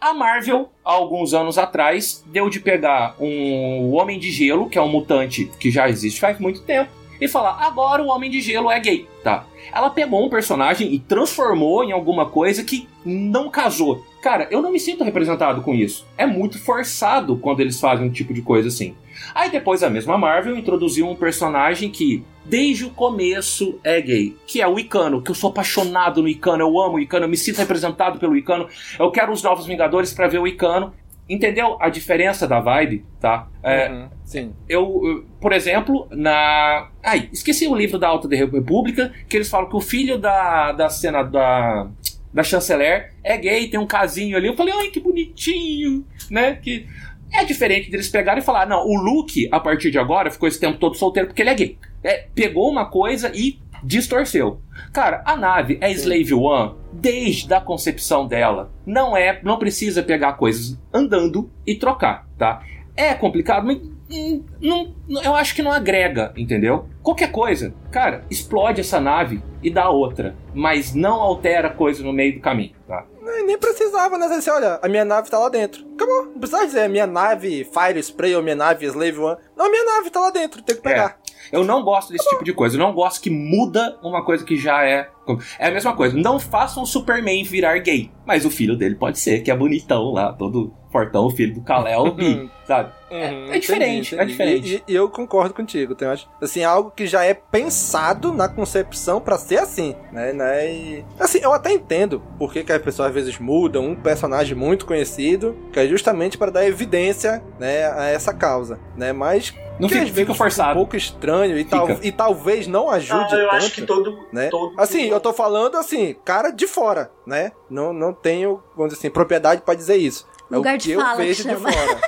A Marvel, há alguns anos atrás, deu de pegar um Homem de Gelo, que é um mutante que já existe faz muito tempo, e falar: agora o Homem de Gelo é gay, tá? Ela pegou um personagem e transformou em alguma coisa que não casou. Cara, eu não me sinto representado com isso. É muito forçado quando eles fazem um tipo de coisa assim. Aí depois a mesma Marvel introduziu um personagem que desde o começo é gay, que é o Icano, que eu sou apaixonado no Icano, eu amo o Icano, eu me sinto representado pelo Icano. Eu quero os Novos Vingadores para ver o Icano. Entendeu a diferença da vibe, tá? É, uhum, sim. Eu, por exemplo, na. Ai, esqueci o livro da Alta República, que eles falam que o filho da, da cena da. Da chanceler é gay, tem um casinho ali. Eu falei, ai, que bonitinho, né? Que é diferente deles pegarem e falar, não, o Luke, a partir de agora, ficou esse tempo todo solteiro porque ele é gay. É, pegou uma coisa e distorceu. Cara, a nave é Slave One desde a concepção dela. Não é, não precisa pegar coisas andando e trocar, tá? É complicado, mas hum, não, eu acho que não agrega, entendeu? Qualquer coisa, cara, explode essa nave e dá outra, mas não altera coisa no meio do caminho, tá? Nem precisava, né? Você olha, a minha nave tá lá dentro. Acabou. Não precisava dizer minha nave Fire Spray ou minha nave Slave One. Não, a minha nave tá lá dentro, tem que pegar. É. Eu não gosto desse tipo de coisa. Eu não gosto que muda uma coisa que já é. É a mesma coisa. Não façam o Superman virar gay. Mas o filho dele pode ser, que é bonitão lá, todo fortão, o filho do Kal-El, sabe? Uhum, é, é, diferente, entendi, entendi. é diferente. E, e, eu concordo contigo. Tem assim, algo que já é pensado na concepção para ser assim, né? né? E, assim, eu até entendo por que, que as pessoas às vezes mudam um personagem muito conhecido, que é justamente para dar evidência, né, a essa causa, né? Mas não fica, fica forçado. Um pouco estranho e, tal, e talvez não ajude ah, eu tanto. acho que todo, né? Todo, assim, eu tô falando assim, cara de fora, né? Não, não tenho, vamos dizer assim, propriedade para dizer isso. É lugar o que de eu fala vejo de fora.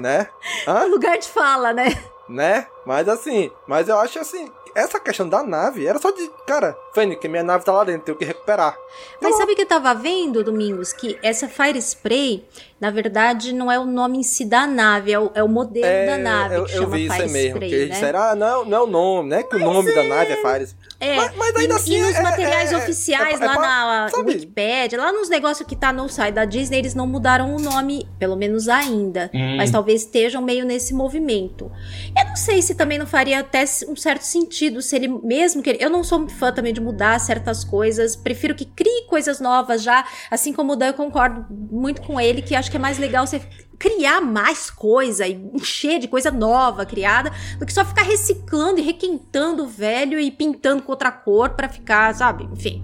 né? Hã? Lugar de fala, né? Né? Mas assim, mas eu acho assim, essa questão da nave era só de, cara, Fênix, minha nave tá lá dentro, tenho que recuperar. Mas sabe que eu tava vendo, Domingos, que essa Fire Spray, na verdade, não é o nome em si da nave, é o, é o modelo é, da nave eu, que eu chama vi Fire isso mesmo, Spray, que né? Será? Não, não é o nome, né? Que mas o nome é... da nave é Fire Spray. É, mas, mas ainda e, assim, e nos é, materiais é, é oficiais lá na sabe? Wikipedia, lá nos negócios que tá no site da Disney, eles não mudaram o nome, pelo menos ainda. Hum. Mas talvez estejam meio nesse movimento. Eu não sei se também não faria até um certo sentido se ele mesmo que ele, eu não sou muito fã também de mudar certas coisas, prefiro que crie coisas novas já, assim como o Dan, eu concordo muito com ele que acho que é mais legal você criar mais coisa e encher de coisa nova criada do que só ficar reciclando e requentando o velho e pintando com outra cor para ficar, sabe? Enfim.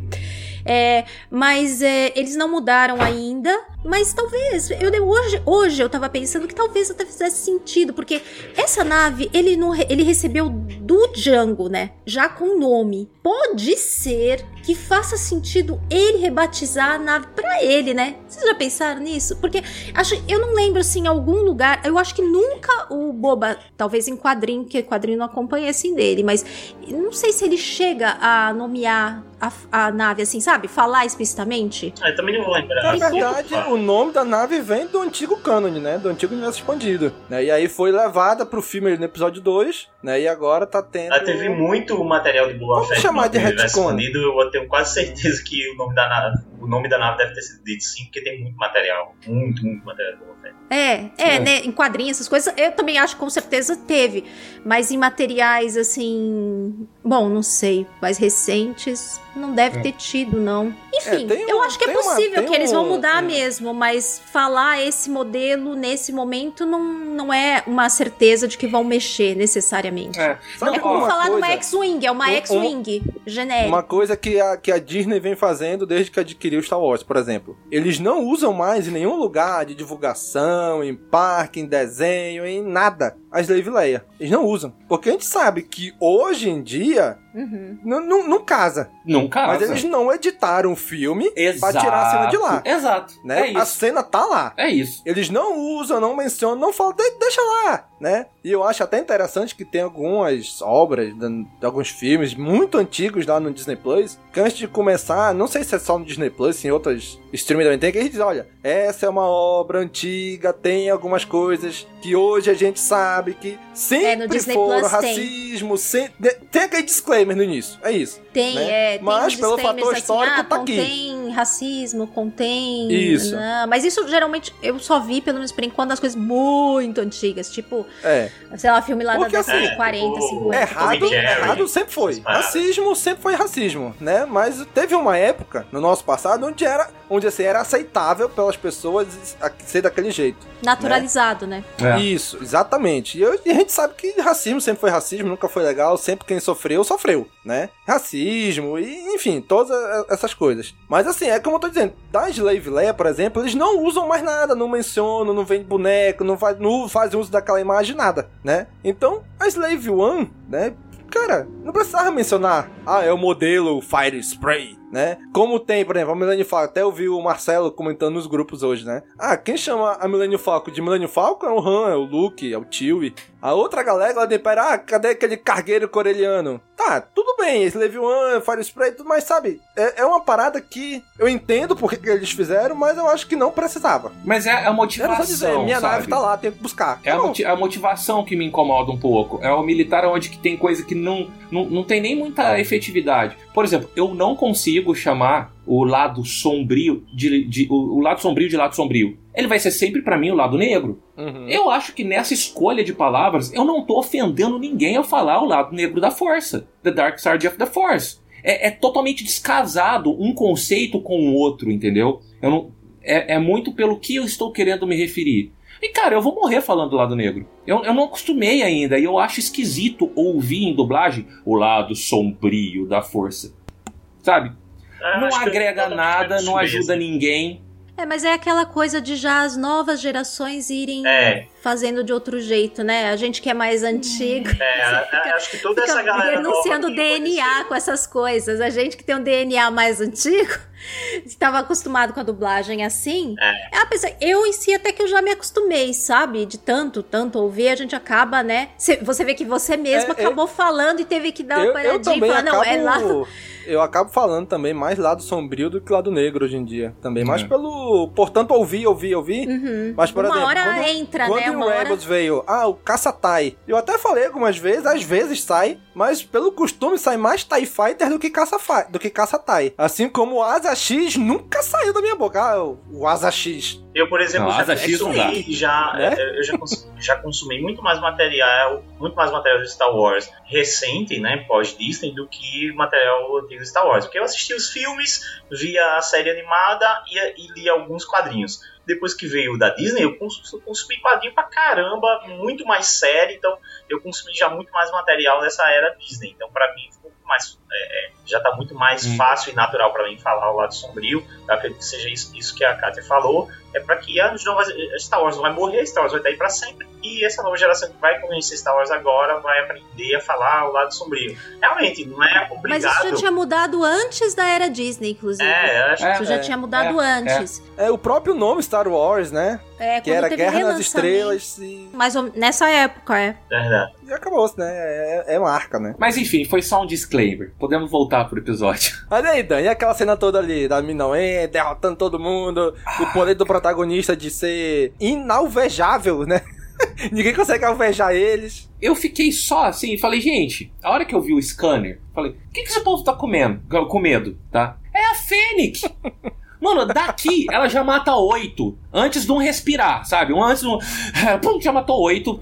É, mas é, eles não mudaram ainda. Mas talvez, eu hoje, hoje eu tava pensando que talvez até fizesse sentido, porque essa nave ele não ele recebeu do Django, né? Já com nome. Pode ser que faça sentido ele rebatizar a nave para ele, né? Vocês já pensaram nisso? Porque acho, eu não lembro assim em algum lugar, eu acho que nunca o Boba, talvez em quadrinho, que quadrinho não acompanha assim dele, mas não sei se ele chega a nomear a, a nave assim, sabe? Falar explicitamente. Ah, eu também não vou lembrar. Na verdade, o nome da nave vem do antigo canon, né? Do antigo universo expandido. Né? E aí foi levada pro filme no episódio 2, né? E agora tá tendo. Ela teve muito material de Boba Vamos chamar de retcon. Eu tenho quase certeza que o nome da nave, o nome da nave deve ter sido dito sim, porque tem muito material. Muito, muito material de Boba Fett. É, é, né? Em quadrinhos, essas coisas, eu também acho que com certeza teve. Mas em materiais, assim. Bom, não sei. Mais recentes, não deve é. ter tido, não. Enfim, é, eu acho que é possível uma, que eles vão mudar um... mesmo, mas falar esse modelo nesse momento não, não é uma certeza de que vão mexer necessariamente. É, é como falar coisa, numa X-Wing, é uma X-Wing genérica. Uma coisa que a, que a Disney vem fazendo desde que adquiriu Star Wars, por exemplo. Eles não usam mais em nenhum lugar de divulgação, em parque, em desenho, em nada, a Slave Leia. Eles não usam. Porque a gente sabe que hoje em dia Uhum. Não, casa. Não casa. Mas eles não editaram o filme Exato. pra tirar a cena de lá. Exato. Né? É isso. A cena tá lá. É isso. Eles não usam, não mencionam, não falam, de- deixa lá, né? E eu acho até interessante que tem algumas obras, de, de alguns filmes muito antigos lá no Disney Plus, que antes de começar, não sei se é só no Disney Plus, em outras streaming também tem, que eles dizem, olha, essa é uma obra antiga, tem algumas coisas que hoje a gente sabe que sempre Disney foram Plus tem. racismo, sem- de- tem aquele disclaimer no início, é isso. Tem, né? é, tem Mas uns pelo fator assim, histórico ah, tá aqui. contém racismo, contém... Isso. Não, mas isso geralmente eu só vi, pelo menos por enquanto, nas coisas muito antigas, tipo, É. sei lá, filme lá Porque, da década assim, de 40, 50. Errado, errado sempre foi. Racismo sempre foi racismo, né? Mas teve uma época no nosso passado onde era, onde assim, era aceitável pelas pessoas a- ser daquele jeito. Naturalizado, né? É. Isso, exatamente. E, eu- e a gente sabe que racismo sempre foi racismo, nunca foi legal, sempre quem sofreu, sofreu, né? Racismo e, enfim, todas essas coisas. Mas assim, é como eu tô dizendo, da Slave Leia, por exemplo, eles não usam mais nada, não mencionam, não vendem boneco, não, faz, não fazem uso daquela imagem, nada, né? Então, a Slave One, né? Cara, não precisava mencionar, ah, é o modelo Fire Spray, né? Como tem, por exemplo, a Millennium Falcon, até eu vi o Marcelo comentando nos grupos hoje, né? Ah, quem chama a Millennium Falcon de Millennium Falcon é o Han, é o Luke, é o Chewie. A outra galera lá de Império, ah, cadê aquele cargueiro coreliano? Tá, tudo bem, Slave One, Fire Spray, tudo, mas sabe, é, é uma parada que eu entendo por que eles fizeram, mas eu acho que não precisava. Mas é a Era motivação. só dizer, minha sabe? nave tá lá, tem que buscar. É a, moti- a motivação que me incomoda um pouco. É o militar onde que tem coisa que não, não, não tem nem muita efetividade. Por exemplo, eu não consigo chamar o lado sombrio de, de- o, o lado sombrio de lado sombrio. Ele vai ser sempre pra mim o lado negro. Uhum. Eu acho que nessa escolha de palavras, eu não tô ofendendo ninguém ao falar o lado negro da força. The Dark Side of the Force. É, é totalmente descasado um conceito com o outro, entendeu? Eu não, é, é muito pelo que eu estou querendo me referir. E cara, eu vou morrer falando do lado negro. Eu, eu não acostumei ainda, e eu acho esquisito ouvir em dublagem o lado sombrio da força. Sabe? É, não agrega nada, não ajuda mesmo. ninguém. É, mas é aquela coisa de já as novas gerações irem É. fazendo de outro jeito, né? A gente que é mais antigo. É, é, acho que toda essa galera denunciando nova que DNA com essas coisas. A gente que tem um DNA mais antigo, estava acostumado com a dublagem assim. É. Apesar, eu em si até que eu já me acostumei, sabe? De tanto, tanto ouvir, a gente acaba, né? Cê- Você vê que você mesmo É, é- acabou falando e teve que dar uma eu, eu paradinha e também falar, acabo, não, é lá. eu acabo falando também mais lado sombrio do que lado negro hoje em dia. Também, mais É. pelo. Portanto, ouvir, ouvir, ouvir. Uhum. Mas, por uma exemplo, hora quando, entra, quando né? Hora. Rebels veio, ah, o caça-tai. Eu até falei algumas vezes, às vezes sai, mas pelo costume sai mais TIE Fighter do que caça-tai. Do que caça-tai. Assim como o Asa X nunca saiu da minha boca. Ah, o- o Asa X. Eu, por exemplo, Não, já Asa X não dá. consumi, já, Né? eu já, cons- já consumi muito mais material, muito mais material de Star Wars recente, né, pós-Disney, do que material antigo de Star Wars. Porque eu assisti os filmes, via a série animada e, e li alguns quadrinhos. Depois que veio da Disney, eu cons- eu consumi quadrinho pra caramba, muito mais série, então eu consumi já muito mais material dessa era Disney. Então, pra mim, ficou mais, é, é, já tá muito mais Hum. fácil e natural pra mim falar o lado sombrio. Eu acredito que seja isso, isso que a Kátia falou é para que a nova Star Wars não vai morrer, Star Wars vai estar aí para sempre e essa nova geração que vai conhecer Star Wars agora vai aprender a falar o lado sombrio. Realmente, não é Mas obrigado. isso já tinha mudado antes da era Disney, inclusive. É, eu acho É, Isso já é, tinha mudado é, antes. É o próprio nome Star Wars, né? É, Que quando era teve Guerra nas. Estrelas e, Mais ou- nessa época, é. verdade. e acabou-se, né? É, é marca, né? Mas enfim, foi só um disclaimer. Podemos voltar pro episódio. Mas aí, Dan, e aquela cena toda ali da Minauê derrotando todo mundo, o poder do protagonista de ser inalvejável, né? Ninguém consegue alvejar eles. Eu fiquei só assim, falei, gente, a hora que eu vi o scanner, falei, o que, que esse povo tá comendo? Com medo, tá? É a Fênix! Mano, daqui ela já mata oito antes de um respirar, sabe? Um antes de um. Pum, já matou oito.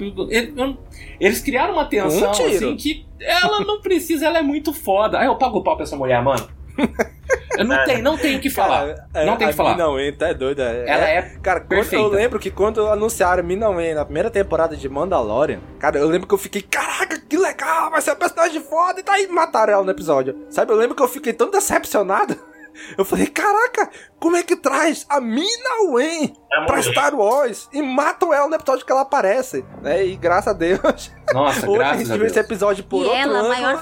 Eles criaram uma tensão Um assim que ela não precisa, ela é muito foda. Aí eu pago o pau pra essa mulher, mano. Eu não tenho, não tenho o que falar. Cara, não tenho o que falar. Minauê, tá é doida. Ela é Cara, quando perfeita. eu lembro que quando anunciaram Minauê na primeira temporada de Mandalorian, cara, eu lembro que eu fiquei, caraca, que legal, vai ser um personagem foda, e tá aí mataram ela no episódio. Sabe, eu lembro que eu fiquei tão decepcionado. Eu falei, caraca, como é que traz a Mina Wen pra Star Wars e matam ela no episódio que ela aparece? Né? E graças a Deus. Nossa, Hoje graças a gente a viu esse episódio por e outro ela, a ângulo maior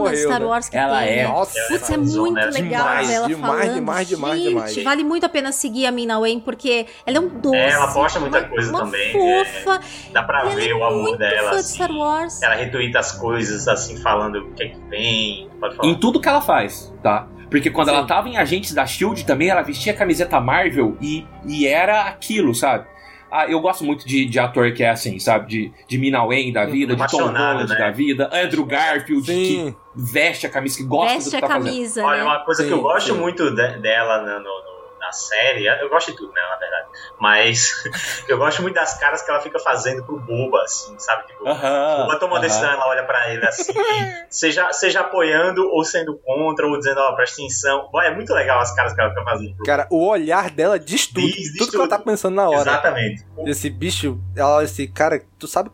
morreu, de Star né? Wars que Ela tem. é. né? Nossa, Putz, é muito Demais, legal ela demais, falando. demais, demais, Gente, demais. vale muito a pena seguir a Mina Wen, porque ela é um doce. É, ela posta muita uma, coisa uma também, fofa. Dá pra Ela ver é o amor dela. fã de Assim. Star Wars. Ela retuita as coisas, assim, falando o que é que vem. Pode falar. Em tudo que ela faz, tá? Porque quando Sim. ela tava em Agentes da Shield também, ela vestia a camiseta Marvel e, e era aquilo, sabe? Ah, eu gosto muito de, de ator que é assim, sabe? De, de Mina Wen da vida, de Tom Holland né? da vida, Andrew Garfield, Sim. que veste a camisa, que gosta Veste do a que tá fazendo. camisa, Olha, né? uma coisa que Sim, eu gosto sim. muito de- dela no- no- no- na série, eu gosto de tudo, né, na verdade, mas eu gosto muito das caras que ela fica fazendo pro Boba, assim, sabe? Tipo, Aham, o Boba toma uma aham. decisão, ela olha pra ele assim, seja, seja apoiando ou sendo contra, ou dizendo, ó, presta atenção. Bom, É muito legal as caras que ela fica fazendo pro Cara, o olhar dela diz tudo. Diz- diz tudo que ela tá tudo. pensando na hora. Exatamente. Esse bicho, ela, esse cara, tu sabe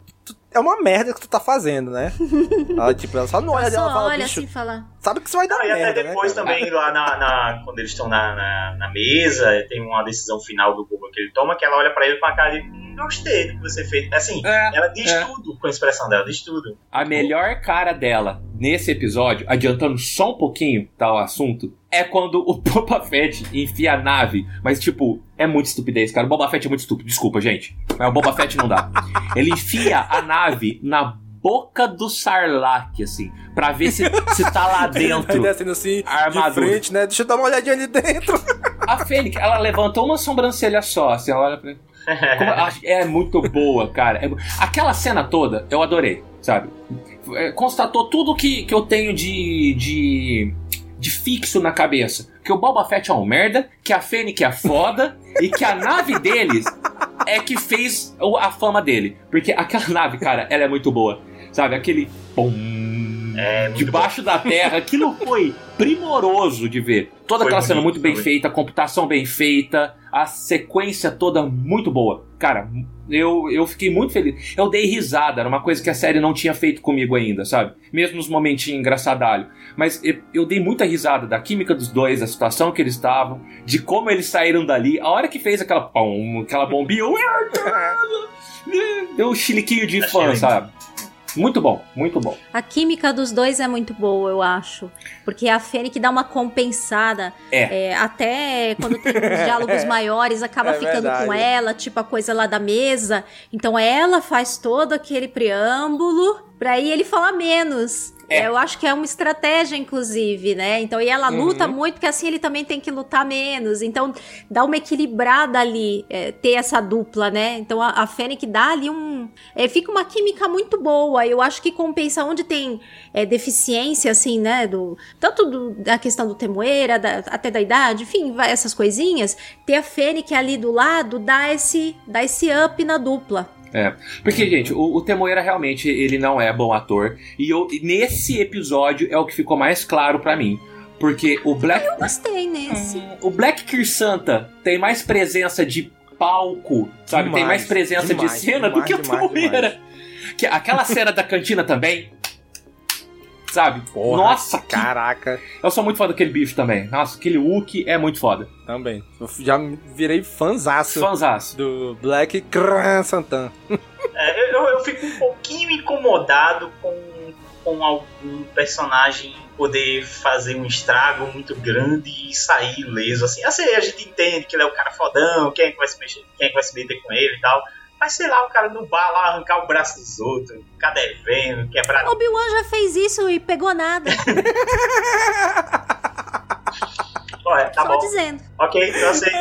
é uma merda que tu tá fazendo, né? ela, tipo, ela só no olho Ela dela fala, olha bicho, assim e fala. Sabe que isso vai dar Não, e até merda, depois né? também, lá na, na- quando eles estão na, na, na mesa, tem uma decisão final do Boba que ele toma, que ela olha pra ele com a cara de "Hum, gostei do que você fez. Assim, É, ela diz é. tudo com a expressão dela, diz tudo. A melhor cara dela nesse episódio, adiantando só um pouquinho tal assunto, é quando o Boba Fett enfia a nave. Mas, tipo, é muito estupidez, cara. O Boba Fett é muito estúpido, desculpa, gente. Mas o Boba Fett não dá. Ele enfia a nave na boca do Sarlacc, assim, pra ver se, se tá lá dentro. descendo assim, A armadura. de frente, né? Deixa eu dar uma olhadinha ali dentro. A Fênix, ela levantou uma sobrancelha só, assim, ela olha pra ele. É muito boa, cara. É aquela cena toda, eu adorei, sabe? É, Constatou tudo que, que eu tenho de, de, de fixo na cabeça. Que o Boba Fett é um merda, que a Fênix é foda e que a nave deles é que fez a fama dele. Porque aquela nave, cara, ela é muito boa. Sabe? Aquele. Pum, É, debaixo da terra. Aquilo foi primoroso de ver. Toda Foi aquela cena bonito, muito bem foi. feita, a computação bem feita, a sequência toda muito boa. Cara, eu, eu fiquei muito feliz. Eu dei risada, era uma coisa que a série não tinha feito comigo ainda, sabe? Mesmo nos momentinhos engraçadalho. Mas eu, eu dei muita risada da química dos dois, da situação que eles estavam, de como eles saíram dali. A hora que fez aquela, pum, aquela bombinha, eu- deu um chiliquinho de fã, sabe? Muito bom, muito bom. A química dos dois é muito boa, eu acho. Porque a Fênix dá uma compensada. É. É, até quando tem diálogos maiores, acaba É ficando verdade. com ela, tipo a coisa lá da mesa. Então ela faz todo aquele preâmbulo pra aí ele falar menos. É. Eu acho que é uma estratégia, inclusive, né? Então, e ela Uhum. luta muito, porque assim ele também tem que lutar menos. Então, dá uma equilibrada ali, é, ter essa dupla, né? Então, a, a Fênix dá ali um. é, fica uma química muito boa. Eu acho que compensa onde tem é, deficiência, assim, né? Do, tanto do- da questão do temoeira, da- até da idade, enfim, vai- essas coisinhas. Ter a Fênix ali do lado dá esse, dá esse up na dupla. É, porque, gente, o, o Temoeira realmente ele não é bom ator. E eu, nesse episódio é o que ficou mais claro pra mim. Porque o Black. Eu gostei nesse. O Black Kirsanta tem mais presença de palco, sabe? tem Demais, mais presença demais, de cena do demais, que o Temoeira. Que, aquela cena da cantina também. Sabe? Porra, Nossa, que... Caraca, eu sou muito fã daquele bicho também. Nossa, aquele Wookie é muito foda. também. Eu já virei fanzaço Fanzaço. do Black Cran Santan. É, eu, eu fico um pouquinho incomodado com, com algum personagem poder fazer um estrago muito grande e sair ileso. Assim, assim, a gente entende que ele é o cara fodão, quem é que vai se mexer, quem é que vai se meter com ele e tal. Mas sei lá, o cara no bar lá arrancar o braço dos outros, ficar devendo, quebrar. Obi-Wan já fez isso e pegou nada. Olha, tá Só bom. dizendo. Ok, então eu sei.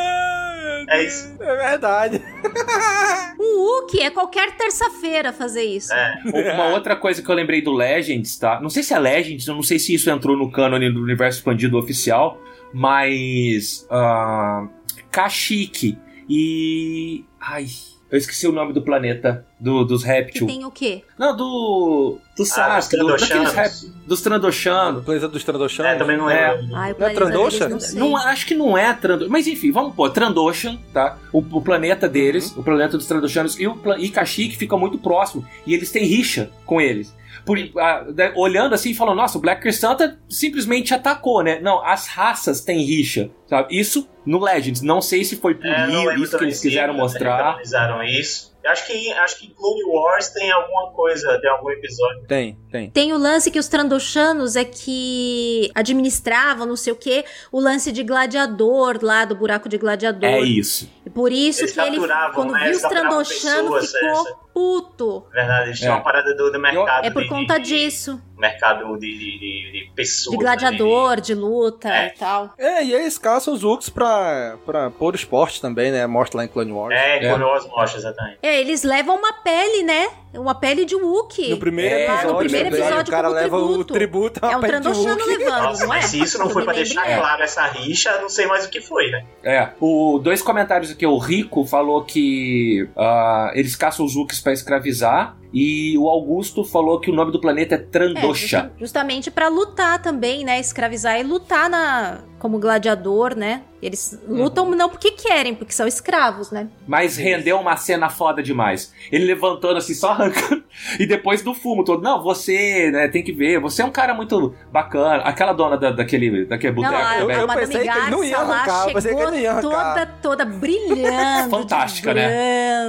É isso. É verdade. O Wookie é qualquer terça-feira fazer isso. É. Uma outra coisa que eu lembrei do Legends, tá? Não sei se é Legends, eu não sei se isso entrou no cânone do universo expandido oficial, mas. Uh, Kashyyyk e. Ai, eu esqueci o nome do planeta. Do, dos Que réptil. tem o quê? Não, do. Do Sasuke, do, Trandoshanos. daqueles réptil. Dos Trandoshanos. Planeta dos Trandoshan. É, também não É. Ai, o Não é não. Não, acho que não é Trandoshan. Mas enfim, vamos pôr Trandoshan, tá? O, o planeta deles, o planeta dos Trandoshanos e o e Kashyyyk fica muito próximo. E eles têm rixa com eles. Por, ah, né, olhando assim e falando, nossa, o Black Crysanta simplesmente atacou, né? Não, as raças têm rixa, sabe? Isso no Legends. Não sei se foi por É, lembro isso que eles se quiseram mostrar. isso. Eu Acho que, acho que em Clone Wars tem alguma coisa, tem algum episódio. Tem, tem. Tem o lance que os Trandoshanos é que administravam, não sei o quê, o lance de gladiador lá, do buraco de gladiador. É isso. E Por isso Eles que ele, quando né? viu os Trandoshanos, ficou essa. Puto. Verdade, eles tinham É. uma parada do, do mercado. É por de- conta de, disso. Mercado de, de, de, de pessoas. De né, gladiador, de luta É. e tal. É, e eles caçam os Wooks pra, pra pôr o esporte também, né? Mostra lá em Clone Wars. É, É. Clone Wars mostra, exatamente. É, eles levam uma pele, né? Uma pele de Wookiee. No primeiro É, episódio, no primeiro episódio o cara como leva tributo. o tributo a É um Trandoshano levando, Nossa, não é? mas se isso não foi pra deixar bem. claro essa rixa, não sei mais o que foi, né? É, o, dois comentários aqui. O Rico falou que ah, eles caçam os Wookies pra escravizar. E o Augusto falou que o nome do planeta é É, Trandosha. justa- justamente pra lutar também, né? Escravizar e lutar na como gladiador, né? Eles lutam não porque querem, porque são escravos, né? Mas rendeu uma cena foda demais. Ele levantando assim, só arrancando. E depois do fumo todo. Não, você, né, tem que ver. Você é um cara muito bacana. Aquela dona da, daquele, daquele boteco não, a Eu Madame pensei que ele não ia Garça lá arrancar, eu pensei que chegou ele não ia arrancar. toda, toda brilhando. Fantástica, de né?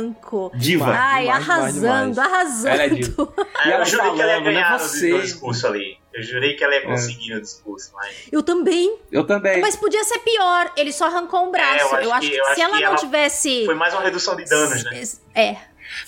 branco. Diva. Ai, Demais, demais, arrasando, demais. arrasando. Ela é diva. E eu ela jurei que ela ia falando, né, ganhar no, você- no discurso ali. Eu jurei que ela É. ia conseguir no discurso, mas. Eu também. Eu também. Mas podia ser pior. Ele só arrancou um braço. É, eu acho que- que, eu se acho ela que não ela tivesse. Foi mais uma redução de danos, né? É.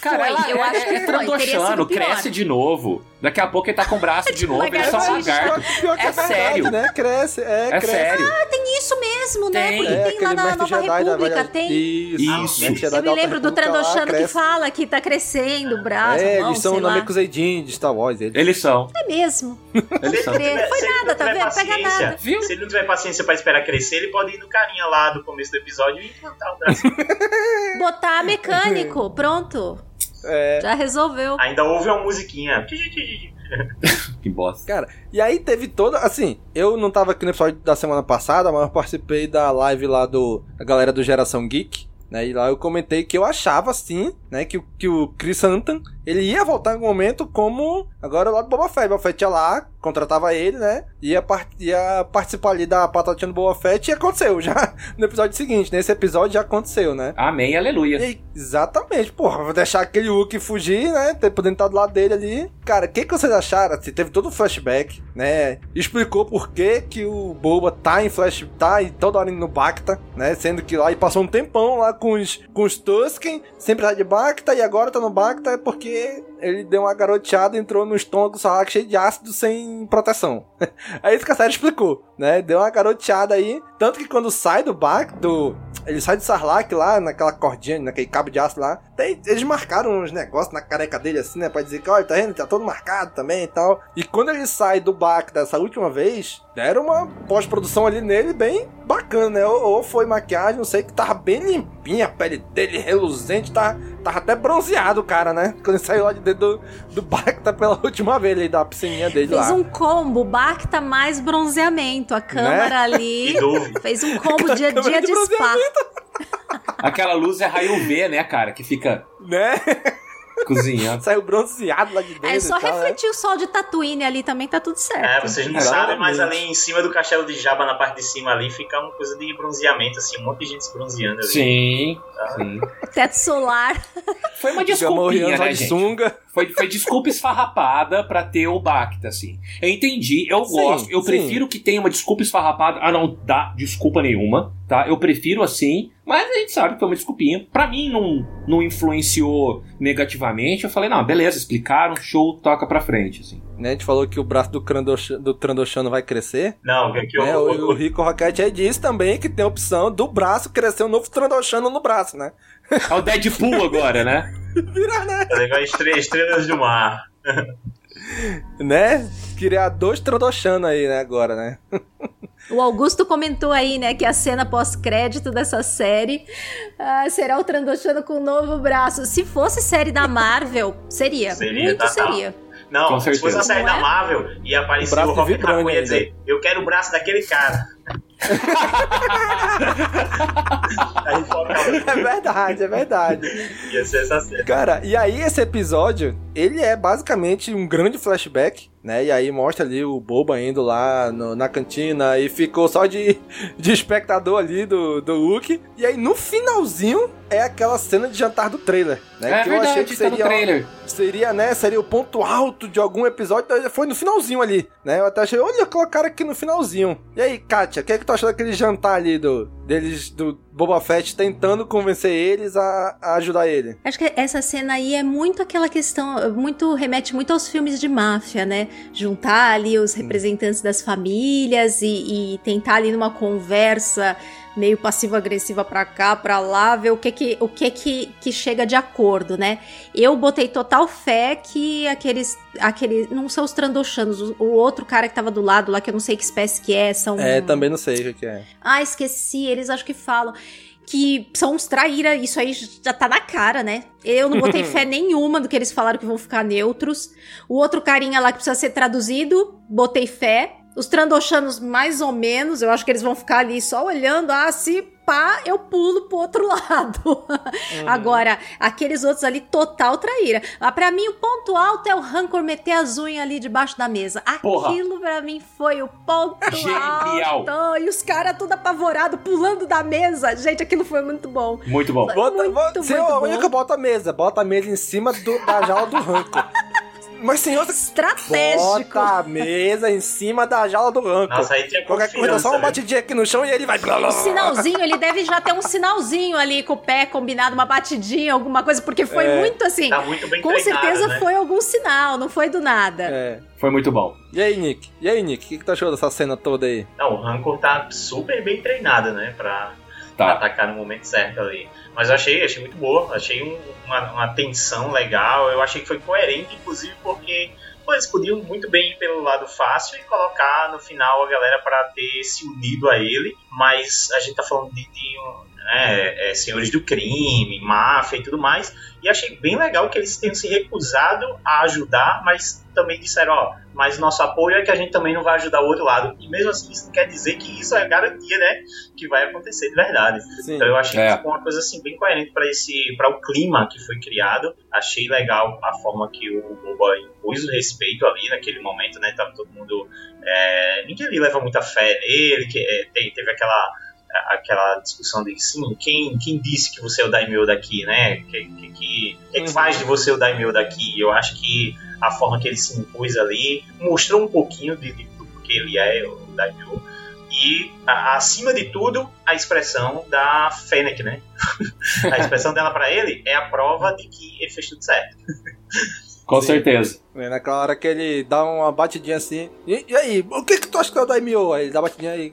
Cara, Foi, ela eu é, acho que é foi, teria trandoshano, cresce de novo. Daqui a pouco ele tá com o braço de novo, ele é só um lagarto. Pior que É é, verdade, sério. né? Cresce, é, É cresce. sério. Ah, tem isso mesmo, né? Tem. Porque É, tem lá na mestre Nova Jedi da República, velha- tem. Isso. Isso. Eu da me lembro do Trandoshano que fala que tá crescendo o braço, É, a mão, eles são lá. Namekuseidin de Star Wars. Eles. Eles são. É mesmo. Eles são. Foi nada, tá vendo? Pega nada. Viu? Se ele não tiver paciência pra esperar crescer, ele pode ir no carinha lá do começo do episódio e implantar o braço. Botar mecânico, pronto. É. Já resolveu. Ainda houve uma musiquinha. Que bosta. Cara, e aí teve toda. Assim, eu não tava aqui no episódio da semana passada, mas eu participei da live lá do. da galera do Geração Geek. Né, e lá eu comentei que eu achava, assim, né, que, o- que o Chris Anton, ele ia voltar em algum momento como, agora lá do Boba Fett. Boba Fett ia lá, contratava ele, né, ia, par- ia participar ali da patatinha do Boba Fett e aconteceu já no episódio seguinte. Nesse episódio já aconteceu, né. Amém, aleluia. E- exatamente, porra, vou deixar aquele Wookie fugir, né? ter- Podendo estar do lado dele ali. Cara, o que, que vocês acharam? Assim, teve todo o flashback, né? Explicou por que, que o Boba tá em flash, tá em toda hora indo no Bacta, né? Sendo que lá e passou um tempão lá com os, com os Tusken, sempre tá de Bacta, e agora tá no Bacta é porque ele deu uma garoteada entrou no estômago do Sarlacc cheio de ácido sem proteção. é isso que a série explicou, né? Deu uma garoteada aí. Tanto que quando sai do Bacta, do, ele sai do Sarlacc lá, naquela cordinha, naquele cabo de aço lá. Tem, eles marcaram uns negócios na careca dele assim, né? Pra dizer que, olha, tá vendo? Tá todo marcado também e tal. E quando ele sai do Bacta dessa última vez, deram uma pós-produção ali nele bem bacana, né? Ou, ou foi maquiagem, não sei, que tava bem limpinha a pele dele, reluzente, tava, tava até bronzeado o cara, né? Quando ele saiu lá de dentro do, do Bacta pela última vez ali, da piscininha dele Fez lá. um combo, Bacta mais bronzeamento. A câmera ali De novo. fez um combo dia a dia de de spa. Aquela luz é raio V, né, cara? Que fica Né? cozinhando. Saiu bronzeado lá de dentro. É só tal, né? refletir o sol de Tatooine ali também, tá tudo certo. É, vocês não Exatamente. sabem, mas ali em cima do castelo de Jabba, na parte de cima ali, fica uma coisa de bronzeamento, assim, um monte de gente se bronzeando ali. Sim, sim. Teto solar. Foi uma desculpinha, né, de gente? sunga. Foi, foi desculpa esfarrapada pra ter o Bacta, assim. Eu entendi, eu Sim, gosto, eu sim. prefiro que tenha uma desculpa esfarrapada a não dar desculpa nenhuma, tá? Eu prefiro assim, mas a gente sabe que foi uma desculpinha. Pra mim não, não influenciou negativamente. Eu falei, não, beleza, explicaram, show, toca pra frente, assim. Né, a gente falou que o braço do, Crandosh, do Trandoshano vai crescer. Não, que, que né? o, O, o Rico Rocket aí disse também que tem a opção do braço crescer um novo Trandoshano no braço, né? É o Deadpool agora, né? Vira, né? é legal, estre- estrelas do mar. Né? Criar dois Trandoshano aí, né, agora, né? O Augusto comentou aí, né, que a cena pós-crédito dessa série ah, será o Trandoshano com um novo braço. Se fosse série da Marvel, seria. seria muito tá, seria. Não, se fosse a série Não da é? Marvel, ia aparecer o, o Raccoon e ia dizer, eu quero o braço daquele cara. É verdade, é verdade. Ia ser essa cena. Cara, e aí esse episódio, ele é basicamente um grande flashback, né? E aí mostra ali o Boba indo lá no, na cantina e ficou só de, de espectador ali do, do Luke. E aí no finalzinho é aquela cena de jantar do trailer, né? É que verdade, eu achei que seria, tá seria, né? Seria o ponto alto de algum episódio. Foi no finalzinho ali, né? Eu até achei, olha, colocaram aqui no finalzinho. E aí, Kátia, o que é que tu achou daquele jantar ali do, deles, do Boba Fett tentando convencer eles a, a, ajudar ele? Acho que essa cena aí é muito aquela questão, muito remete muito aos filmes de máfia, né? Juntar ali os representantes das famílias e, e tentar ali numa conversa meio passivo-agressiva para cá, para lá, ver o que que, o que que, que chega de acordo, né? Eu botei total fé que aqueles, aqueles não são os Trandoshanos, o, o, outro cara que tava do lado lá, que eu não sei que espécie que é, são... É, também não sei o que é. Ah, esqueci, eles acho que falam que são uns traíra, isso aí já tá na cara, né? Eu não botei fé nenhuma do que eles falaram que vão ficar neutros. O outro carinha lá que precisa ser traduzido, botei fé. Os Trandoshanos, mais ou menos, eu acho que eles vão ficar ali só olhando. Ah, se pá, eu pulo pro outro lado. Uhum. Agora, aqueles outros ali, total traíra. Ah, pra mim, o ponto alto é o Rancor meter as unhas ali debaixo da mesa. Porra. Aquilo pra mim foi o ponto Genial. alto. E os caras tudo apavorado, pulando da mesa. Gente, aquilo foi muito bom. Muito bom. Bota, muito, muito, muito bom. que bota a mesa. Bota a mesa em cima do, da jaula do Rancor. Mas senhor, estratégico. Bota a mesa em cima da jaula do ranco. Nossa, aí tinha Qualquer coisa, só uma batidinha aqui no chão e ele vai. Um sinalzinho, ele deve já ter um sinalzinho ali com o pé combinado, uma batidinha, alguma coisa, porque foi é. muito assim. Tá muito bem com certeza né? foi algum sinal, não foi do nada. É. Foi muito bom. E aí, Nick? E aí, Nick? O que, que tu achou dessa cena toda aí? Não, o Rancor tá super bem treinado, né? Pra, tá. atacar no momento certo ali. Mas eu achei, achei muito boa, achei um, uma, uma tensão legal, eu achei que foi coerente, inclusive porque pô, eles podiam muito bem ir pelo lado fácil e colocar no final a galera para ter se unido a ele, mas a gente tá falando de, de um, né, é, senhores do crime, máfia e tudo mais. E achei bem legal que eles tenham se recusado a ajudar, mas também disseram, ó, mas nosso apoio é que a gente também não vai ajudar o outro lado. E mesmo assim, isso não quer dizer que isso é garantia, né, que vai acontecer de verdade. Sim. Então eu achei é. que ficou uma coisa assim bem coerente para esse, para o clima que foi criado. Achei legal a forma que o Boba impôs o respeito ali naquele momento, né? Tava todo mundo, é, ninguém ali leva muita fé nele, que é, teve aquela aquela discussão de sim, quem, quem disse que você é o daimyo daqui, né? Que, que, que, que, uhum. faz de você o daimyo daqui? Eu acho que a forma que ele se impôs ali mostrou um pouquinho de, de do que ele é o daimyo. E, acima de tudo, a expressão da Fennec, né? a expressão dela para ele é a prova de que ele fez tudo certo. Com Sim. certeza. É naquela hora que ele dá uma batidinha assim. E, e aí, o que que tu acha que é o Daimyo? Aí ele dá uma batidinha aí.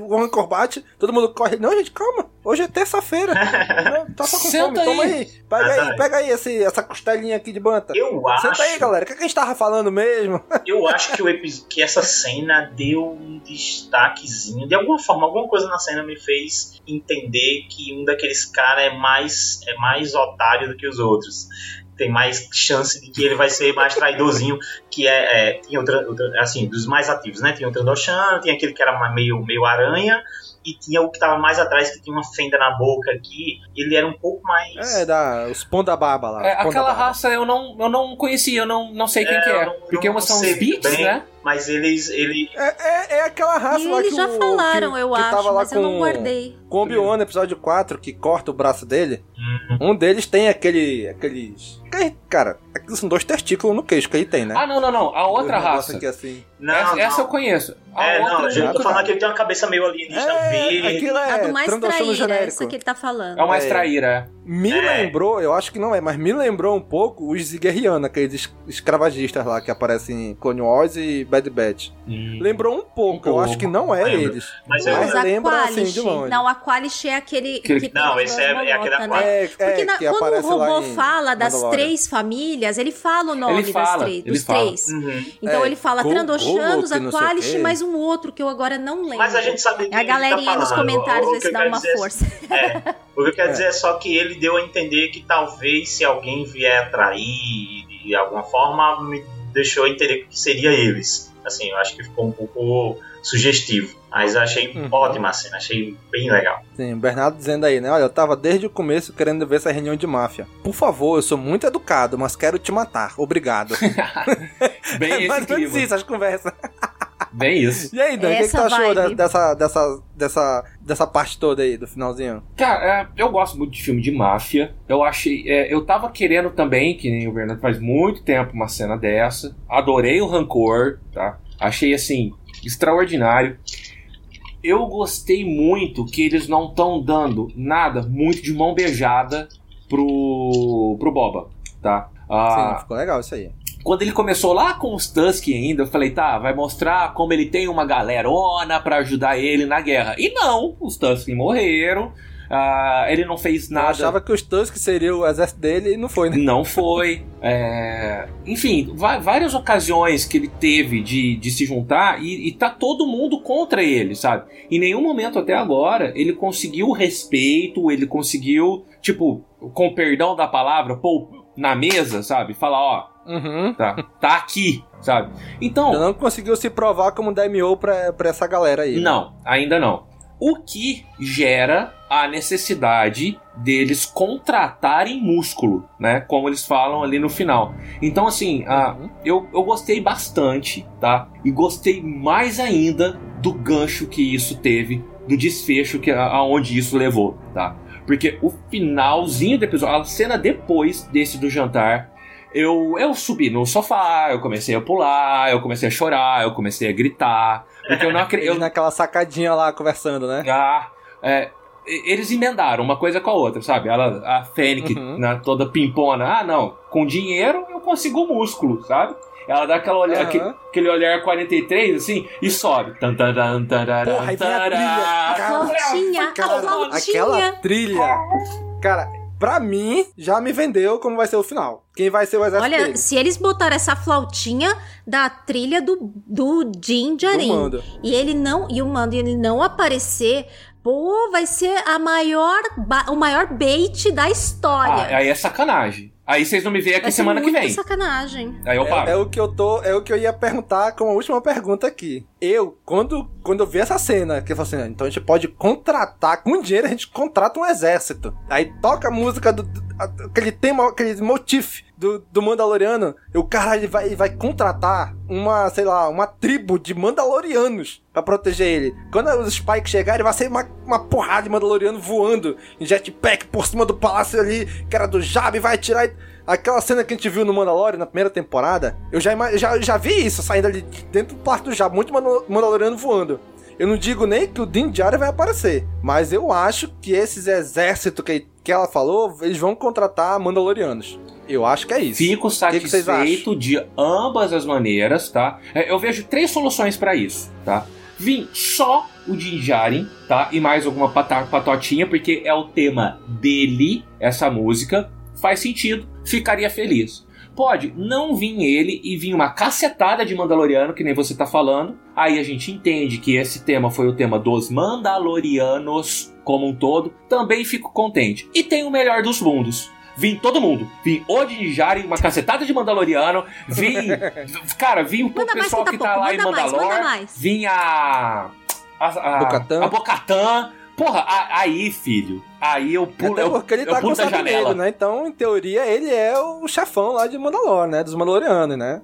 O rancor bate, todo mundo corre. Não, gente, calma. Hoje é terça-feira. tá só com Senta fome. Aí. Toma aí. Pega aí, pega aí esse, essa costelinha aqui de banta. Eu acho. Senta aí, galera. O que, que a gente tava falando mesmo? Eu acho que, o que essa cena deu um destaquezinho. De alguma forma, alguma coisa na cena me fez entender que um daqueles caras é mais, é mais otário do que os outros tem mais chance de que ele vai ser mais traidorzinho, que é, é tinha outra, outra, assim, dos mais ativos, né? Tinha o Trandoshan, tinha aquele que era meio, meio aranha, e tinha o que tava mais atrás, que tinha uma fenda na boca aqui. Ele era um pouco mais. É, da, os da barba lá. É, aquela raça eu não, eu não conhecia, eu não, não sei quem é, que é. Não, porque não são os beats, né? Mas eles. Ele... É, é, é aquela raça e lá eles que já o, falaram, que, eu que acho, mas com, eu não guardei. Com o Obi-Wan no episódio 4, que corta o braço dele. Uhum. Um deles tem aquele. aqueles. Cara, aqueles são dois testículos no queixo que ele tem, né? Ah, não, não, não. A outra raça. Aqui, assim. Não, essa, essa, eu conheço. A é, outra, não, eu tô falando que ele tem uma cabeça meio alienígena é, verde. Aquilo é a do mais traíra, é essa que ele tá falando. É o mais traíra, é. Me é. lembrou, eu acho que não é, mas me lembrou um pouco os Ziguerrianos, aqueles escravagistas lá que aparecem em Clone Wars e Bad Batch. Hum. Lembrou um pouco, eu acho que não é Lembra. eles. Mas eu- Mas Mas lembra assim Aqualish, de longe. não, Aqualish é aquele que tem Não, a esse é- é aquele né? É, é, Porque na- que quando o robô fala das três famílias, ele fala o nome Ele fala, das três, dos fala. três. Uhum. Então É, ele fala o Aqualish quê. e mais um outro que eu agora não lembro. Mas a gente sabe É a que galerinha tá nos comentários que se dá quero uma é- força. É, o que eu quero É. dizer é só que ele deu a entender que talvez se alguém vier atrair de alguma forma, deixou entender que seria eles. Assim, eu acho que ficou um pouco sugestivo. Mas eu achei Uhum. ótima a cena, achei bem legal. Sim, o Bernardo dizendo aí, né? Olha, eu tava desde o começo querendo ver essa reunião de máfia. Por favor, eu sou muito educado, mas quero te matar. Obrigado. Bem é esse mais ou menos clima. isso, as conversas. Bem isso. E aí, Dan, o que, que tu achou vibe. dessa, dessa, dessa, dessa parte toda aí, do finalzinho? Cara, é, eu gosto muito de filme de máfia. Eu achei. é, eu tava querendo também, que nem o Bernardo faz muito tempo, uma cena dessa. Adorei o rancor, tá? Achei assim, extraordinário. Eu gostei muito que eles não estão dando nada muito de mão beijada pro, pro Boba, tá? Ah, Sim, ficou legal isso aí. Quando ele começou lá com os Tusk ainda, eu falei, tá, vai mostrar como ele tem uma galerona pra ajudar ele na guerra. E não, os Tusk morreram, ah, ele não fez Eu nada. achava que os Tusk seria o exército dele e não foi, né? Não foi. é, Enfim, várias ocasiões que ele teve de, de se juntar e, e tá todo mundo contra ele, sabe? Em nenhum momento até agora ele conseguiu o respeito, ele conseguiu, tipo, com perdão da palavra, pôr na mesa, sabe? Falar, ó, Uhum. tá, tá aqui, sabe? Então, Ele não conseguiu se provar como Daimyo pra, pra essa galera aí. né? não, ainda não. O que gera a necessidade deles contratarem músculo, né? Como eles falam ali no final. Então, assim, ah, eu, eu gostei bastante, tá? E gostei mais ainda do gancho que isso teve, do desfecho que aonde isso levou, tá? Porque o finalzinho do episódio, a cena depois desse do jantar, eu, eu subi no sofá, eu comecei a pular, eu comecei a chorar, eu comecei a gritar. Porque eu não acredito. Ele naquela sacadinha lá conversando, né? Ah, é, eles emendaram uma coisa com a outra, sabe? Ela, a Fennec, Uhum. né, toda pimpona. Ah, não, com dinheiro eu consigo músculo, sabe? Ela dá aquela olhar, Aham. aquele, aquele olhar 43, assim, e sobe. Tan, tan, tan, tarará, Porra, aí vem a trilha. A flautinha, a flautinha. aquela trilha. Cara, pra mim, já me vendeu como vai ser o final. Quem vai ser o exército Olha, dele. se eles botaram essa flautinha da trilha do, do Din Do Djarin Mando. e ele não e o Mando ele não aparecer, pô, vai ser a maior o maior bait da Ah, história. aí é sacanagem. Aí vocês não me veem aqui vai ser semana que muita vem. sacanagem. Aí eu paro. É, é o que eu tô, é o que eu ia perguntar como a última pergunta aqui. Eu, quando, quando eu vi essa cena, que eu falei assim, "Ah, então a gente pode contratar, com dinheiro a gente contrata um exército. Aí toca a música do, do- aquele tema, aquele motif do, do Mandaloriano, o cara ele vai, ele vai contratar uma, sei lá, uma tribo de Mandalorianos pra proteger ele. Quando os Spikes chegarem, vai ser uma, uma porrada de Mandaloriano voando em jetpack por cima do palácio ali, que era do Jab, vai atirar. Aquela cena que a gente viu no Mandalorian na primeira temporada, eu já, já, já vi isso saindo ali de dentro do quarto do Jab, muito Mandaloriano voando. Eu não digo nem que o Din Djarin vai aparecer, mas eu acho que esses exércitos que, que ela falou, eles vão contratar Mandalorianos. Eu acho que é isso. Fico que satisfeito de ambas as maneiras, tá? É, Eu vejo três soluções pra isso, tá? Vim só o Din Djarin, tá? E mais alguma patotinha, porque é o tema dele, essa música. Faz sentido, ficaria feliz. Pode não vir ele e vir uma cacetada de Mandaloriano, que nem você tá falando. Aí a gente entende que esse tema foi o tema dos Mandalorianos como um todo. Também fico contente. E tem o melhor dos mundos. Vim todo mundo. Vim o Din Djarin, uma cacetada de Mandaloriano. Vim. cara, vim o Manda mais pessoal que que tá tá pouco, lá em manda mais, Mandalor. manda mais. Vim a. A, a, Bo-Katan. a Bocatã. Porra, a- aí, filho. Aí eu pulo, Até eu, porque ele eu tá com pulo o da sabre janela. né? Então, em teoria, ele é o chefão lá de Mandalor, né? Dos Mandalorianos, né?